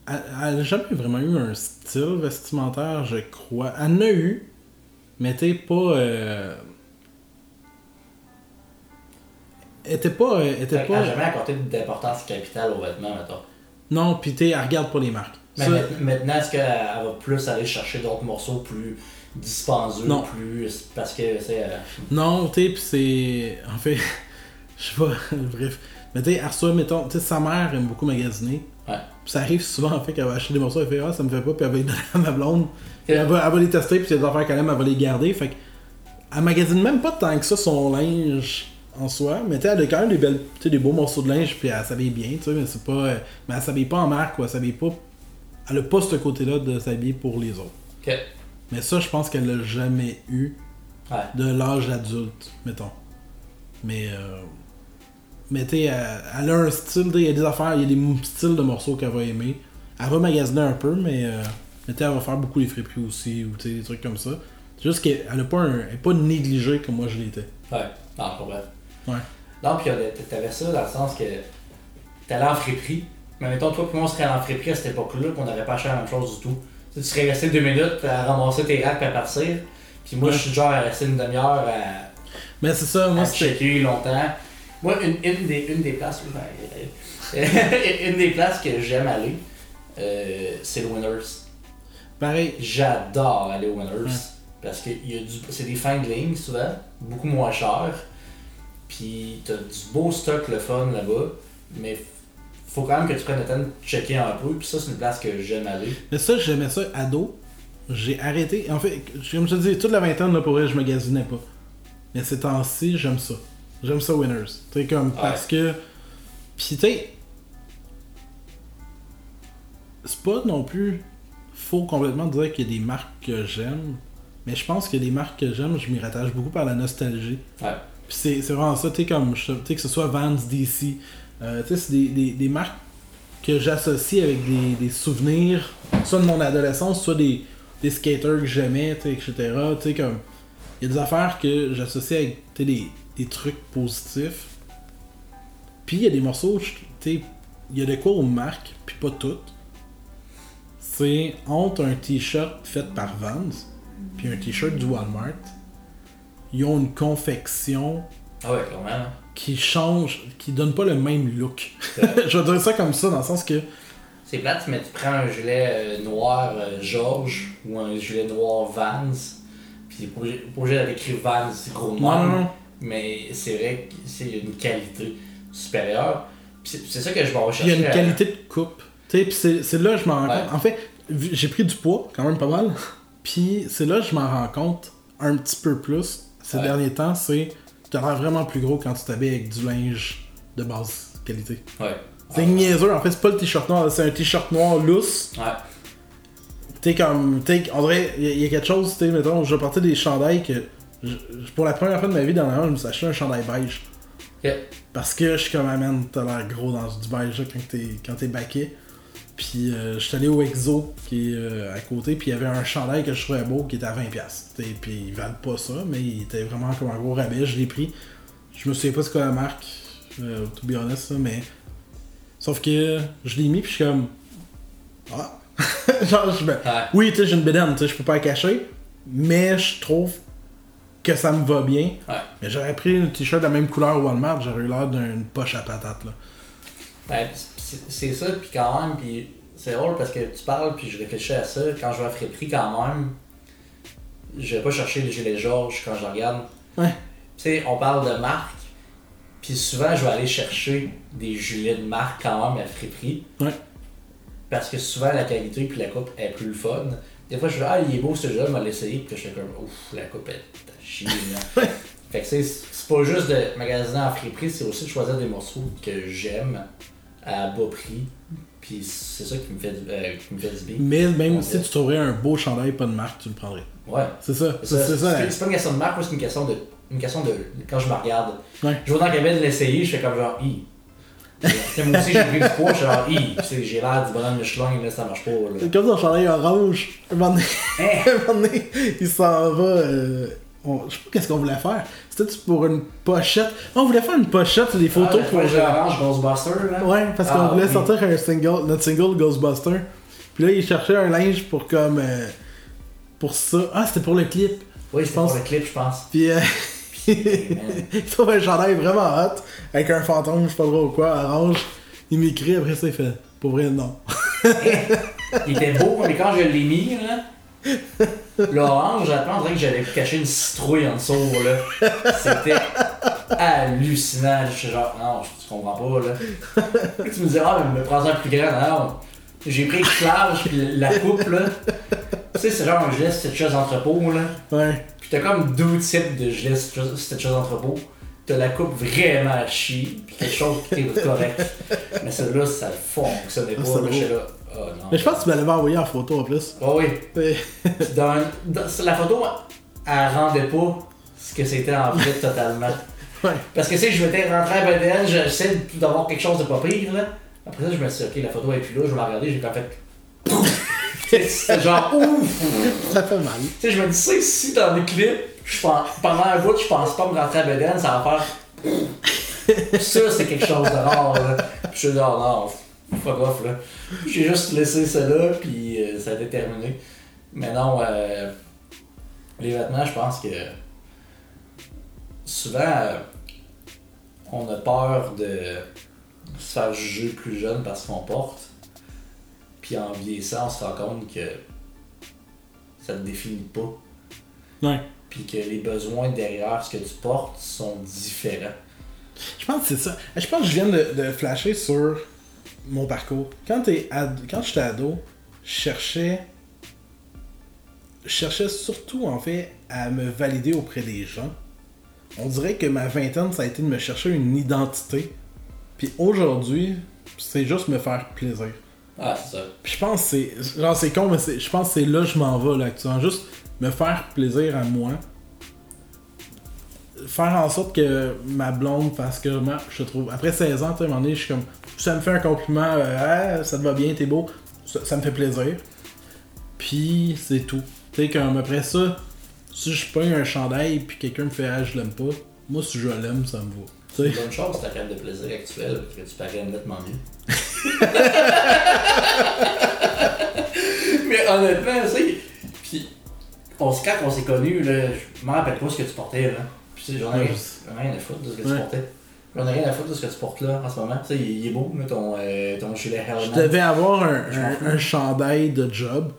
Elle n'a jamais vraiment eu un style vestimentaire, je crois. Elle en a eu, mais tu pas. Euh... Elle était pas. Elle était pas... n'a jamais accordé d'importance capitale aux vêtements, mettons. Non, pis tu elle regarde pas les marques. Mais Ça- maintenant, est-ce qu'elle elle va plus aller chercher d'autres morceaux plus dispendieux, Non. plus. Parce que c'est. euh, Non, tu c'est. En fait, je sais pas, bref. Mais tu sais, mettons, tu sais, sa mère aime beaucoup magasiner. Ouais. Pis ça arrive souvent, en fait, qu'elle va acheter des morceaux, elle fait Ah, ça me fait pas, puis elle va les donner à ma blonde. Puis elle va, elle va les tester, puis c'est des affaires qu'elle aime, elle va les garder. Fait que. Elle magasine même pas tant que ça son linge en soi, mais tu sais, elle a quand même des belles, des beaux morceaux de linge, puis elle s'habille bien, tu sais, mais c'est pas. euh, Mais elle s'habille pas en marque, quoi, elle s'habille pas. Elle a pas ce côté-là de s'habiller pour les autres. Ok. Mais ça, je pense qu'elle l'a jamais eu Ouais. de l'âge adulte, mettons. Mais, euh, mais tu sais, elle, elle a un style, il y a des affaires, il y a des styles de morceaux qu'elle va aimer. Elle va magasiner un peu, mais, euh, mais elle va faire beaucoup les friperies aussi, ou tu sais, des trucs comme ça. C'est juste qu'elle elle a pas un, elle est pas négligée comme moi je l'étais. Ouais. Non, je comprends. Ouais. Non, puis t'avais ça dans le sens que t'allais en friperie. Mais mettons, toi, puis moi, on serait en friperie à cette époque-là, puis on n'aurait pas acheté la même chose du tout. Tu, serais resté deux minutes à ramasser tes racks et à partir. Puis moi, Ouais. je suis genre à rester une demi-heure à, Mais c'est ça, moi c'était. longtemps. Moi, une, une, des, une des places. ben, une des places que j'aime aller, euh, c'est le Winners. Pareil. J'adore aller au Winners. Ouais. Parce que il y a du- c'est des fins de ligne souvent, beaucoup moins cher. Puis t'as du beau stock le fun là-bas, mais faut quand même que tu prennes le temps de checker un peu. Puis ça, c'est une place que j'aime aller. Mais ça, j'aimais ça ado. J'ai arrêté. En fait, comme je te dis, toute la vingtaine, là, pour vrai, je magasinais pas. Mais ces temps-ci, j'aime ça. J'aime ça, Winners. Tu sais, comme, parce que. Pis, tu sais. C'est pas non plus faux complètement dire qu'il y a des marques que j'aime. Mais je pense que des marques que j'aime, je m'y rattache beaucoup par la nostalgie. Ouais. Puis c'est vraiment ça, tu sais, comme, tu sais, que ce soit Vans, DC, euh, tu sais, c'est des, des, marques que j'associe avec des, des souvenirs, soit de mon adolescence, soit des, des skaters que j'aimais, etc. Tu sais, comme, il y a des affaires que j'associe avec, des, des trucs positifs. Puis il y a des morceaux, tu sais, il y a de quoi aux marques, puis pas toutes. C'est entre un t-shirt fait par Vans, puis un t-shirt du Walmart. Ils ont une confection Ah ouais, clairement. Qui change, qui donne pas le même look. Je vais dire ça comme ça, dans le sens que. C'est plate, mais tu prends un gilet euh, noir euh, George ou un gilet noir Vans, puis pas obligé- obligé d'écrire Vans gros Non, noir. non, non. Mais c'est vrai que c'est une qualité supérieure. C'est ça que je vais rechercher. il y a une à- qualité de coupe. Tu sais, puis c'est là que je m'en rends compte. En fait, j'ai pris du poids, quand même pas mal. Puis c'est là que je m'en rends compte un petit peu plus ces Ouais. derniers temps. C'est. Tu as l'air vraiment plus gros quand tu t'habilles avec du linge de basse qualité. Ouais. C'est niaiseux, en fait, c'est pas le t-shirt noir, c'est un t-shirt noir lousse. Ouais. T'es comme. T'sais, on dirait, il y, a- y a quelque chose, tu sais, mettons, je portais des chandails que. je- pour la première fois de ma vie, dernièrement, je me suis acheté un chandail beige. Ok. Parce que je suis comme, ah man, t'as l'air gros dans du beige là, quand t'es, quand t'es baqué. Puis euh, je suis allé au Exo, qui est euh, à côté, puis il y avait un chandail que je trouvais beau qui était à 20$. T'sais, Puis ils valent pas ça, mais il était vraiment comme un gros rabais, je l'ai pris. Je me souviens pas c'est quoi la marque, euh, to be honest, là, mais. Sauf que je l'ai mis, puis je suis comme. Ah! Genre, je me. Oui, tu sais, j'ai une bédaine, tu sais, je peux pas la cacher, mais je trouve que ça me va bien. Mais j'aurais pris un t-shirt de la même couleur au Walmart, j'aurais eu l'air d'une poche à patate, là. Ben, c'est ça, puis quand même, puis c'est drôle parce que tu parles, puis je réfléchis à ça. Quand je vais à friperie, quand même, je vais pas chercher le gilet Georges quand je regarde. Ouais. Tu sais, on parle de marque, puis souvent, je vais aller chercher des gilets de marque quand même à friperie. Ouais. Parce que souvent, la qualité puis la coupe est plus fun. Des fois, je dis, ah, il est beau ce gilet, je vais l'essayer, puis je suis comme, ouf, la coupe est à chier. Fait que c'est c'est pas juste de magasiner en friperie, c'est aussi de choisir des morceaux que j'aime à bas prix. Puis c'est ça qui me fait, du- euh, qui me fait du bien. Mais même si tu trouverais un beau chandail pas de marque, tu le prendrais. Ouais. C'est ça, C'est ça. c'est- c'est pas une question de marque, c'est une question de. Une question de. Quand je me regarde. Ouais. Je vais dans la cabine l'essayer, je fais comme genre, sais, Moi aussi, j'ai pris du poids, je suis genre, sais, J'ai l'air du bonhomme Michelin, là, ça marche pas. Là. C'est comme ton chandail orange. Un moment donné, Hein? un moment donné, il s'en va. euh, on- Je sais pas qu'est-ce qu'on voulait faire. C'était pour une pochette. On voulait faire une pochette, des photos ah, pour. orange Ghostbuster, là. Ouais, parce qu'on Ah, voulait oui. sortir un single, notre single Ghostbuster. Puis là, il cherchait un linge pour comme. euh, pour ça. Ah, c'était pour le clip. Oui, pense- pour le clip, je pense. Puis, euh, il trouve un chandail vraiment hot, avec un fantôme, je sais pas trop quoi, orange. Il m'écrit, après ça, il fait, pour vrai, non. Il était beau, mais quand je l'ai mis, là, l'orange, j'attends, que j'avais caché une citrouille en dessous, là. C'était hallucinant. Je suis genre, non, je comprends pas, là. tu me dis, ah, mais me prends un plus grand. Non, j'ai pris le large, puis la coupe, là. Tu sais, c'est genre un gilet Stitches entrepôt, là. Ouais. Puis t'as comme deux types de Stitches Stitches entrepôt. T'as la coupe vraiment à chier, puis quelque chose qui est correct. Mais celle-là, ça fonctionnait pas. là, oh non. Mais je pense que tu me l'avais envoyé en photo en plus. Ah oui. Dans, dans- la photo, elle rendait pas ce que c'était en vrai totalement. Ouais. Parce que sais, je m'étais rentré à BDN, j'essaie d'avoir quelque chose de pas pire là. Après ça, je me suis dit, ok, la photo est plus là, je vais la regarder, j'ai quand fait. C'était genre ouf! Ça fait mal. Tu sais, je me dis, si dans les clips, je pense, pendant un bout, je pense pas me rentrer à BDN, ça va faire. ça, c'est quelque chose de rare là. Puis je suis là, non, fuck off là. J'ai juste laissé ça là, puis euh, ça a été terminé. Mais non, euh, les vêtements, je pense que souvent, euh, on a peur de se faire juger plus jeune parce qu'on porte. Puis en vieillissant, on se rend compte que ça te définit pas. Ouais. Puis que les besoins derrière ce que tu portes sont différents. Je pense que c'est ça. Je pense que je viens de, de flasher sur mon parcours. Quand, t'es ad- Quand j'étais ado, je cherchais. Je cherchais surtout, en fait, à me valider auprès des gens. On dirait que ma vingtaine, ça a été de me chercher une identité. Puis aujourd'hui, c'est juste me faire plaisir. Ah, c'est ça. Puis je pense que c'est. Genre, c'est con, mais je pense que c'est là que je m'en vais, là, actuellement. Juste me faire plaisir à moi. Faire en sorte que ma blonde fasse que moi, je trouve. Après 16 ans, tu sais, à un moment donné, je suis comme. Ça me fait un compliment, euh, Ah, ça te va bien, t'es beau. Ça, ça me fait plaisir. Puis c'est tout. Tu sais, comme après ça, si je pogne un chandail puis quelqu'un me fait Ah, je l'aime pas, moi, si je l'aime, ça me va. C'est une bonne chose, ta rêve de plaisir actuel, que tu parais nettement mieux. Mais honnêtement, tu sais, puis on, se- quand on s'est connus, là, je m'en rappelle pas ce que tu portais, là. Puis tu sais, j'en ai rien, à foutre de ce que tu portais. J'en ai rien à foutre de ce que tu portes là en ce moment. Tu sais, il, il est beau, là, ton, euh, ton gilet Je devais avoir un, un- chandail de job,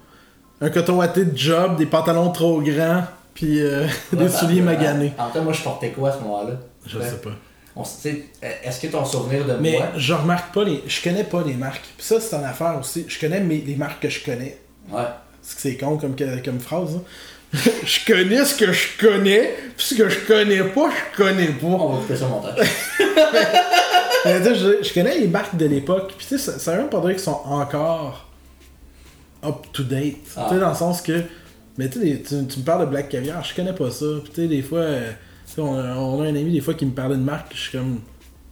un coton watté de job, des pantalons trop grands, puis euh, des souliers maganés. En même temps, moi, je portais quoi à ce moment-là? Je Ouais. sais pas. Est-ce que ton souvenir de Mais moi? je remarque pas les. Je connais pas les marques. Puis ça, c'est une affaire aussi. Je connais mes- les marques que je connais. Ouais. C'est que c'est con comme, comme phrase. hein. Je connais ce que je connais, puis ce que je connais pas, je connais pas. On va couper ça au montage. Mais tu sais, je, je connais les marques de l'époque, puis tu sais, ça, veut même pas dire qu'ils sont encore up to date. Ah. Tu sais, dans le sens que. Mais tu tu, tu me parles de Black Caviar, je connais pas ça. Puis tu sais, des fois, euh, tu sais, on, a- on a un ami des fois qui me parlait de marque, je suis comme.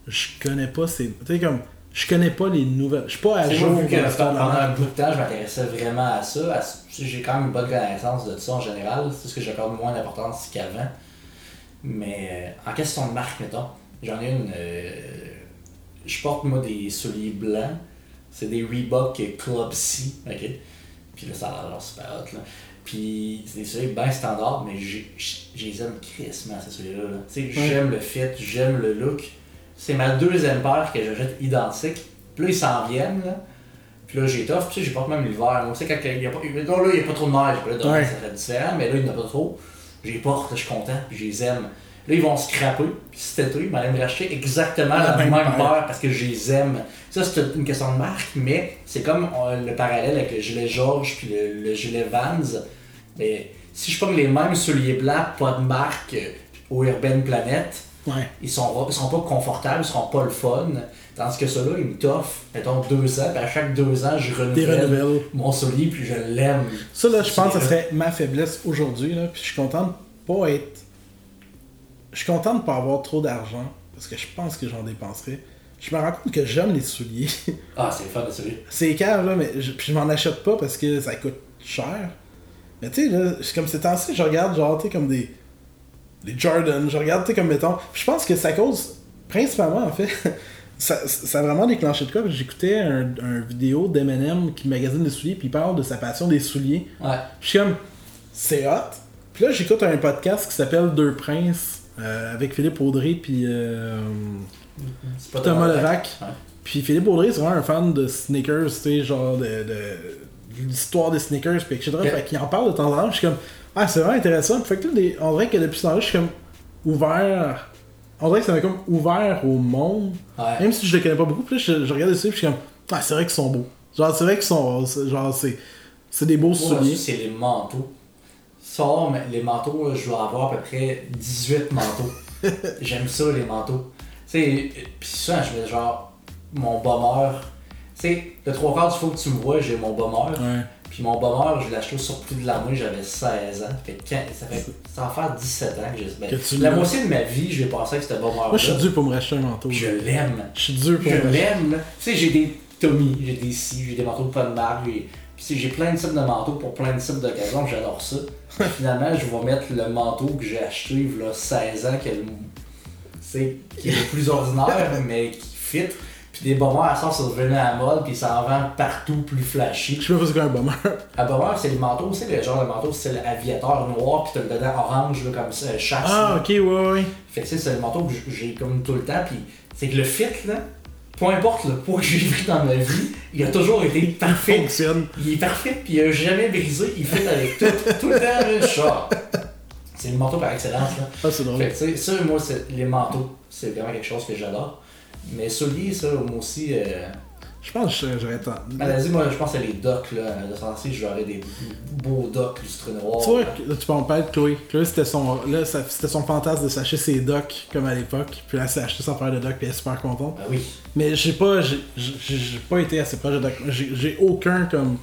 Je connais pas ces. Tu sais, comme. Je connais pas les nouvelles. Je suis pas à jour vu que pendant un bout de temps, je m'intéressais vraiment à ça. à J'ai quand même une bonne connaissance de ça en général. C'est ce que j'accorde moins d'importance qu'avant. Mais euh, en question de marque, mettons, j'en ai une. euh, je porte moi des souliers blancs. C'est des Reebok Club C. ok? Puis là, ça a l'air super hot. Là. Puis c'est des souliers bien standards, mais j'ai- je les aime crissement, ces souliers-là. là. Tu sais, Ouais. J'aime le fit, j'aime le look. C'est ma deuxième paire que j'achète identique. Puis là, ils s'en viennent. Là. Puis là, j'ai tough. Puis j'ai pas même l'hiver. Moi, tu sais, quand il y a pas, non, là, il y a pas trop de neige. Puis là, Ouais. ça serait différent. Mais là, il n'y en a pas trop. Je les porte, je suis content. Puis je les aime. Là, ils vont scraper. Puis cet été, ils aller me racheter exactement La la, même même, paire. paire parce que je les aime. Ça, c'est une question de marque. Mais c'est comme euh, le parallèle avec le gilet George puis le, le gilet Vans. Mais si je prends les mêmes souliers blancs, pas de marque, euh, au Urban Planet, Ouais. ils sont, ils seront pas confortables, ils seront pas le fun. Tandis que ceux-là, ils me toffent, mettons, deux ans, puis à chaque deux ans, je renouvelle mon soulier, puis je l'aime. Ça, là, je pense que ce serait ma faiblesse aujourd'hui, là. Puis je suis content de pas être. Je suis content de pas avoir trop d'argent, parce que je pense que j'en dépenserais. Je me rends compte que j'aime les souliers. Ah, c'est le fun de soulier. c'est cave, là, mais je, puis je m'en achète pas parce que ça coûte cher. Mais tu sais, là, c'est comme ces temps-ci, je regarde, genre, tu sais, comme des. Des Jordan, je regarde, tu sais, comme mettons. Puis je pense que ça cause, principalement, en fait. Ça, ça a vraiment déclenché de quoi? J'écoutais un, un vidéo d'Eminem qui magasine des souliers, puis il parle de sa passion des souliers. Ouais. Je suis comme, c'est hot. Puis là, j'écoute un podcast qui s'appelle Deux Princes euh, avec Philippe Audrey puis euh, pas Thomas Levac. Ouais. Puis Philippe Audrey, c'est vraiment un fan de sneakers, tu sais, genre de, de, l'histoire des sneakers, puis etc. Ok. Fait qu'il en parle de temps en temps. Je suis comme, ah, c'est vraiment intéressant. Fait que là, des- on dirait que depuis ce temps-là, je suis comme ouvert. On dirait que ça m'a comme ouvert au monde. Ouais. Même si je les connais pas beaucoup, puis je, je regarde dessus, puis je suis comme, ah, c'est vrai qu'ils sont beaux. Genre, c'est vrai qu'ils sont. Genre, c'est. C'est des beaux souliers. c'est les manteaux. Sors, mais les manteaux, je dois avoir à peu près 18 manteaux. J'aime ça, les manteaux. Tu sais, pis ça, je mets genre mon bomber. Tu sais, le trois quarts du fois que tu me vois, j'ai mon bomber. Ouais. Puis mon bomber, je l'ai acheté au surplus de la moitié, j'avais 16 ans. Fait que quand- ça, fait, faire 17 ans que j'ai. ben, Que la moitié de ma vie, je vais passer avec ce bomber Moi, je suis dû pour me racheter un manteau. Je l'aime. Je suis dur pour Je me racheter. l'aime. Tu sais, j'ai des Tommy, j'ai des si, j'ai des manteaux de pas de marque, j'ai- puis j'ai plein de types de manteaux pour plein de types d'occasions, j'adore ça. Finalement, je vais mettre le manteau que j'ai acheté il y a 16 ans, qui est le, qui est le plus ordinaire, mais qui fit. Puis des bombers, à ça, c'est devenu à la mode, puis ça en vend partout plus flashy. Je sais pas c'est quoi un bomber. À bomber, c'est les manteaux, c'est le genre de manteau, c'est l'aviateur noir, puis t'as le dedans orange, là, comme ça, euh, chasse. Ah, là. ok, ouais, ouais. Fait que tu sais, c'est le manteau que j'ai comme tout le temps, puis c'est que le fit, là, peu importe le poids que j'ai pris dans ma vie, il a toujours été parfait. Fonctionne. Il est parfait, puis il a jamais brisé, il fit avec tout, tout le temps, le chat. C'est le manteau par excellence, là. Ah, c'est drôle. Fait que, tu sais, ça, moi, les manteaux, c'est vraiment quelque chose que j'adore. Mais souliers, ça, moi aussi, euh, Je pense que j'aurais tant. Maladie, moi, je pense à les docks, là. De ce temps-ci, j'aurais des beaux docks lustrés noirs. Tu vois, là, tu peux en parler de Chloé. Chloé, c'était son, là, c'était son fantasme de s'acheter ses docks, comme à l'époque. Puis là, elle s'est acheté sa paire de docks, puis elle est super contente. Ben oui. Mais j'ai pas, j'ai, pas été assez proche de Doc. J'ai, j'ai aucun comme.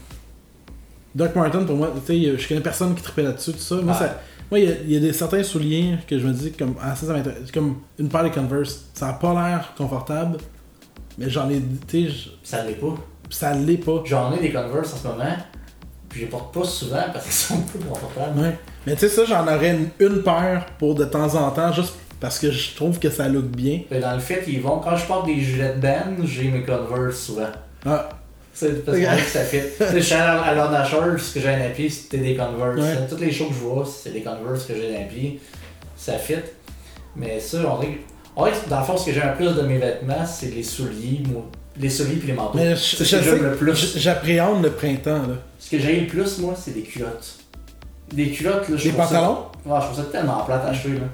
Doc Martin, pour moi, tu sais, je connais personne qui trippait là-dessus, tout ça. Moi, ça- moi, il y a, il y a des certains souliers que je me dis, comme, ah, ça. Comme une paire de Converse. Ça a pas l'air confortable, mais j'en ai, tu sais, je- Ça l'est pas. ça l'est pas. J'en ai des Converse en ce moment, puis je les porte pas souvent parce qu'ils sont peu confortables. Ouais. Mais tu sais, ça, j'en aurais une, une paire pour de temps en temps, juste parce que je trouve que ça look bien. Mais dans le fait, ils vont. Quand je porte des gilets de band, j'ai mes Converse souvent. Ah, C'est parce que ça fait. Je suis à ce que j'ai un appui, c'était des Converse. Ouais. Toutes les shows que je vois, c'est des Converse que j'ai un appui. Ça fit. Mais ça, on dirait. Que dans le fond, ce que j'aime le plus de mes vêtements, c'est les souliers, moi. Les souliers puis les manteaux. mais je, ce que j'aime le plus. j'appréhende le printemps, là. Ce que j'aime le plus, moi, c'est des culottes. Des culottes, là, je Les trouve ça- pantalons? Ouais, je trouve ça tellement plate à acheter, là.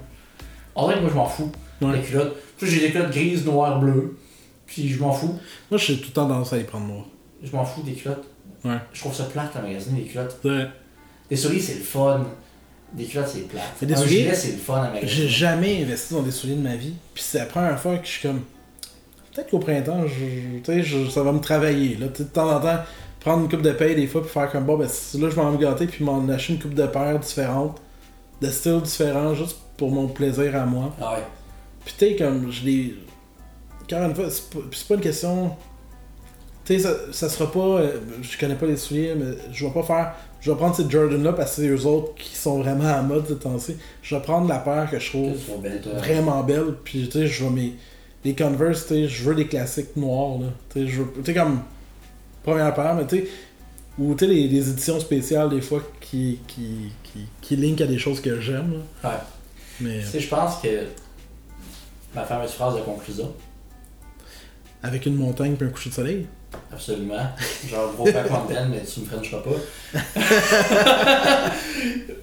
En vrai, moi, je m'en fous. Ouais. Les culottes. Puis j'ai des culottes grises, noires, bleues. Puis je m'en fous. Moi, je suis tout le temps tendance à les prendre noir. Je m'en fous des culottes. Ouais. Je trouve ça plate à magasiner, les culottes. Ouais. Des souliers, c'est le fun. Des culottes, c'est plate. Mais des Un souliers, gilet, c'est le fun à J'ai magasiner. jamais investi dans des souliers de ma vie. Puis c'est la première fois que je suis comme. Peut-être qu'au printemps, je, tu sais, je- ça va me travailler. Là. De temps en temps, prendre une coupe de paye des fois, puis faire comme bon, ben là, je vais me gâter, puis m'en acheter une coupe de paires différentes, de styles différents, juste pour mon plaisir à moi. Ah ouais. Puis tu sais, comme je l'ai. Encore une fois, c'est pas, puis c'est pas une question. Tu sais, ça, ça sera pas. euh, Je connais pas les souliers, mais je vais pas faire. Je vais prendre ces Jordan-là parce que c'est eux autres qui sont vraiment à mode ces temps-ci. Je vais prendre la paire que je trouve belles, vraiment belle. Puis tu sais, je veux mes. Les Converse, tu sais, je veux des classiques noirs, là. Tu sais, je veux. Tu sais, comme. Première paire, mais tu sais. Ou tu sais, les, les éditions spéciales, des fois, qui, qui, qui, qui linkent à des choses que j'aime. Ouais. Mais Tu sais, je pense que ma fameuse phrase de conclusion, avec une montagne puis un coucher de soleil? Absolument, genre gros pack mountain, mais tu me frencheras pas.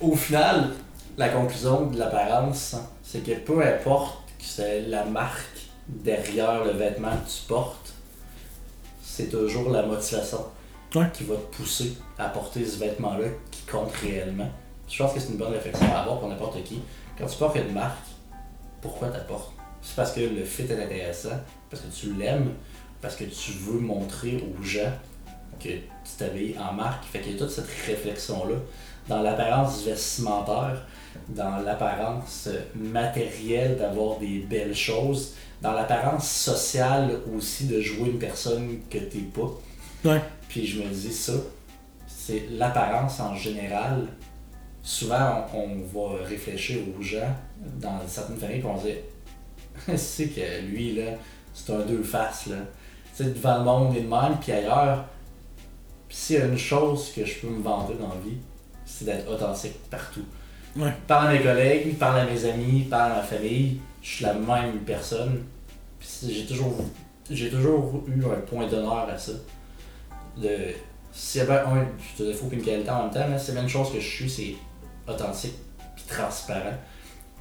Au final, la conclusion de l'apparence, c'est que peu importe que c'est la marque derrière le vêtement que tu portes, c'est toujours la motivation Ouais. qui va te pousser à porter ce vêtement-là qui compte réellement. Je pense que c'est une bonne réflexion à avoir pour n'importe qui. Quand tu portes une marque, pourquoi tu la portes? C'est parce que le fit est intéressant, parce que tu l'aimes, parce que tu veux montrer aux gens que tu t'habilles en marque. Fait qu'il y a toute cette réflexion-là dans l'apparence vestimentaire, dans l'apparence matérielle d'avoir des belles choses, dans l'apparence sociale aussi de jouer une personne que t'es pas. Ouais. Puis je me dis ça, c'est l'apparence en général. Souvent, on, on va réfléchir aux gens dans certaines familles, puis on va dire c'est que lui, là, c'est un deux faces, là. Devant le monde et de même, puis ailleurs. Puis s'il y a une chose que je peux me vanter dans la vie, c'est d'être authentique partout. Ouais. Parle à mes collègues, parle à mes amis, parle à ma famille, je suis la même personne. Puis j'ai toujours, j'ai toujours eu un point d'honneur à ça. De, s'il y avait un, je te défaut une qualité en même temps, mais c'est la même chose que je suis, c'est authentique puis transparent.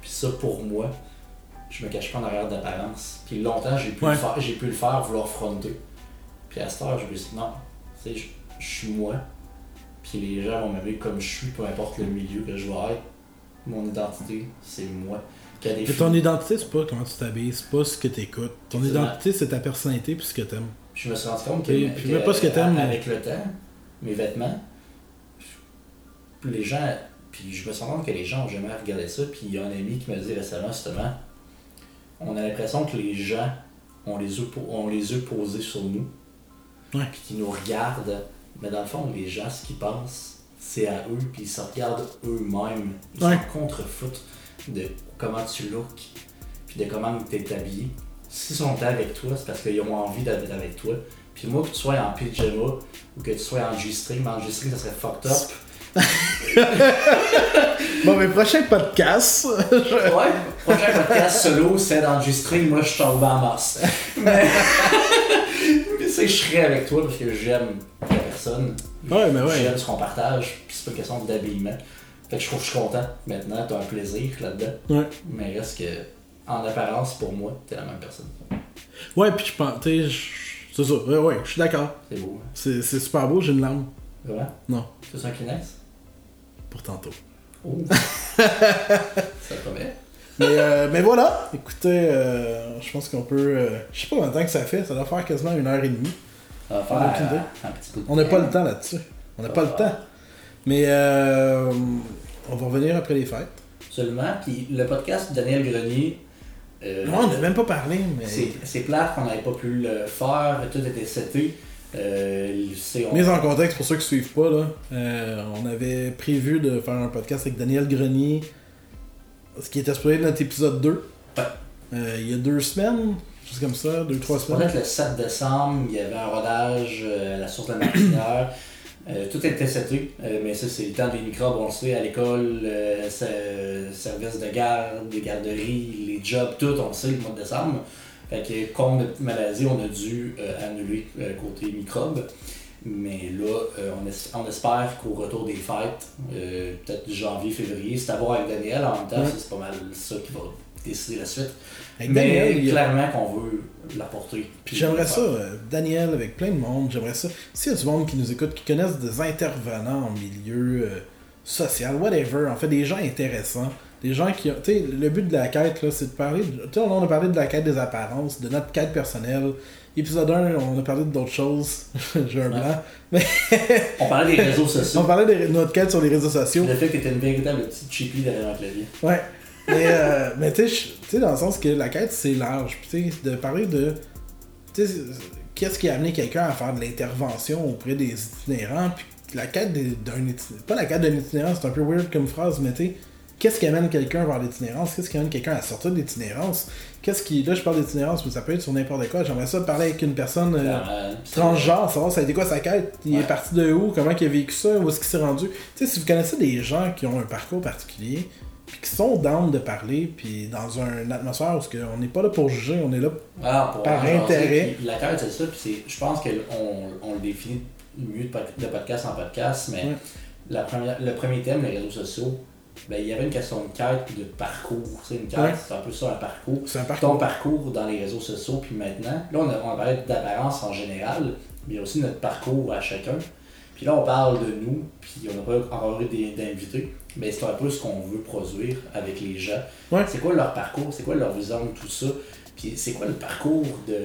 Puis ça, pour moi, je me cache pas en arrière d'apparence. Puis longtemps, j'ai pu, Ouais. le faire, j'ai pu le faire, vouloir fronter. Puis à cette heure, je me suis dit, non, tu sais, je, je suis moi. Puis les gens vont m'aimer comme je suis, peu importe le milieu que je vais être. Mon identité, c'est moi. Et ton identité, c'est pas comment tu t'habilles, c'est pas ce que t'écoutes. Ton C'est identité, c'est ta personnalité puis ce que t'aimes. je me suis rendu compte que, Et puis que, même pas ce que t'aimes, mais- avec le temps, mes vêtements, les gens, puis je me suis rendu compte que les gens ont jamais regardé ça, puis il y a un ami qui m'a dit récemment, justement, on a l'impression que les gens ont les ont les yeux posés sur nous, Ouais. puis qu'ils nous regardent, mais dans le fond, les gens, ce qu'ils pensent, c'est à eux, puis ils se regardent eux-mêmes, ils Ouais. s'en contrefoutent de comment tu looks, puis de comment tu es habillé. S'ils sont avec toi, c'est parce qu'ils ont envie d'être avec toi. Puis moi, que tu sois en pyjama ou que tu sois en G-string, mais en G-string, ça serait fucked up. Bon, mais prochain podcast. Ouais, prochain podcast solo, c'est dans G-string, moi je suis tombé en masse. Mais, mais sais, je serais avec toi parce que j'aime la personne. Ouais, mais ouais. J'aime ce qu'on partage, puis c'est pas une question d'habillement. Fait que je trouve que je suis content. Maintenant, t'as un plaisir là-dedans. Ouais. Mais reste que, en apparence, pour moi, t'es la même personne. Ouais, puis je pense, tu sais, je- c'est ça. Ouais, ouais, je suis d'accord. C'est beau, hein? C'est c'est super beau, j'ai une larme. Vraiment? Non, C'est un Kleenex? Pour tantôt. Oh! ça promet. Mais, euh, mais voilà, écoutez, euh, je pense qu'on peut. euh, je sais pas combien de temps que ça fait, ça doit faire quasiment une heure et demie. On va faire euh, un petit coup de On n'a pas le temps là-dessus. On n'a pas le temps. Mais on va revenir après les fêtes. Absolument. Puis le podcast de Daniel Grenier, Non, on n'a même pas parlé, mais. c'est c'est plate qu'on n'avait pas pu le faire. Tout était seté. Euh, on- Mise en contexte pour ceux qui suivent pas, là, euh, on avait prévu de faire un podcast avec Daniel Grenier, ce qui était supposé être notre épisode 2. Ouais. Euh, il y a deux semaines, juste comme ça, deux, trois semaines. peut-être le 7 décembre, il y avait un rodage euh, à la source de la martinière. Tout était seté, mais ça, c'est le temps des microbes, on le sait, à l'école, se- service de garde, des garderies, les jobs, tout, on le sait, le mois de décembre. Fait que, comme notre maladie, on a dû euh, annuler euh, côté microbes. Mais là, euh, on, es- on espère qu'au retour des fêtes, euh, peut-être janvier, février, c'est à voir avec Daniel en même temps, c'est pas mal ça qui va décider la suite. Avec Mais Daniel, a- clairement qu'on veut l'apporter. Puis j'aimerais ça, euh, Daniel, avec plein de monde, j'aimerais ça. S'il y a du monde qui nous écoute, qui connaissent des intervenants en milieu social, whatever, en fait, des gens intéressants, des gens qui ont. Tu sais, le but de la quête, là, c'est de parler. Tu sais, on a parlé de la quête des apparences, de notre quête personnelle. Épisode 1, on a parlé d'autres choses. J'ai un blanc. On parlait des réseaux On sociaux. parlait de notre quête sur les réseaux sociaux. Le fait que t'étais une véritable petite chipie derrière un clavier. Ouais. Mais, euh, mais tu sais, je- tu sais, dans le sens que la quête, c'est large. Puis, tu sais, de parler de. Tu sais, qu'est-ce qui a amené quelqu'un à faire de l'intervention auprès des itinérants. Puis, la quête d'un itinérant. Pas la quête d'un itinérant, c'est un peu weird comme phrase, mais tu sais, qu'est-ce qui amène quelqu'un vers l'itinérance? Qu'est-ce qui amène quelqu'un à sortir de l'itinérance? Qu'est-ce qui. Là, je parle d'itinérance, mais ça peut être sur n'importe quoi. J'aimerais ça parler avec une personne. euh, Euh, transgenre, savoir ça a été quoi sa quête, il Ouais. est parti de où, comment il a vécu ça, où est-ce qu'il s'est rendu. Tu sais, si vous connaissez des gens qui ont un parcours particulier, puis qui sont down de parler, puis dans une atmosphère où on n'est pas là pour juger, on est là. Ah, pour Par intérêt. puis La carte, c'est ça. Puis je pense qu'on on le définit mieux de, pod- de podcast en podcast, mais Ouais. la première, le premier thème, les réseaux sociaux, ben, il y avait une question de quête puis de parcours. Une quête, Ouais. c'est un peu ça, un parcours. C'est un ton parcours. parcours dans les réseaux sociaux, puis maintenant, là on a, on d'apparence en général, mais il y a aussi notre parcours à chacun. Puis là on parle de nous, puis on n'a pas encore eu des- d'invités, mais c'est un peu ce qu'on veut produire avec les gens. Ouais. C'est quoi leur parcours, c'est quoi leur vision de tout ça, puis c'est quoi le parcours de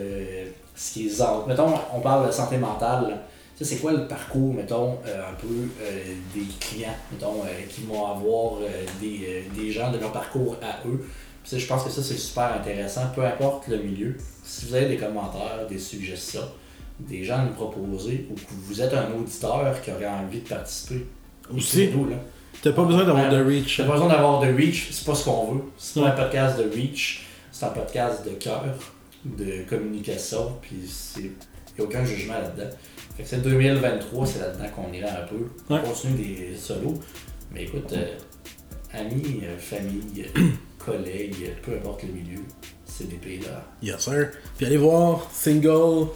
ce qui est autres. Mettons, on parle de santé mentale. Ça, c'est quoi le parcours, mettons, euh, un peu euh, des clients, mettons, euh, qui vont avoir des, des gens de leur parcours à eux? Puis ça, je pense que ça, c'est super intéressant, peu importe le milieu. Si vous avez des commentaires, des suggestions, des gens à nous proposer, ou que vous êtes un auditeur qui aurait envie de participer, Aussi. écrivez-nous, là. T'as pas besoin d'avoir de reach. T'as pas besoin d'avoir de reach, c'est pas ce qu'on veut. C'est pas un podcast de reach, c'est un podcast de cœur, de communication, puis c'est y a aucun jugement là-dedans. Fait que c'est 2023, c'est là-dedans qu'on ira un peu. On Ouais. continue des solos, mais écoute, euh, amis, euh, famille, euh, collègues, peu importe le milieu, c'est des pays là. Yes, sir. Puis allez voir, single,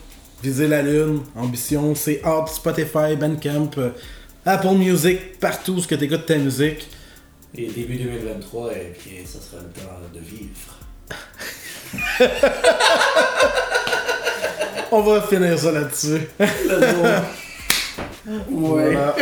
viser la lune, ambition, c'est hot, Spotify, Bandcamp, Apple Music, partout ce que t'écoutes ta musique. Et début 2023, et puis ça sera le temps de vivre. On va finir ça là-dessus. Go. Voilà.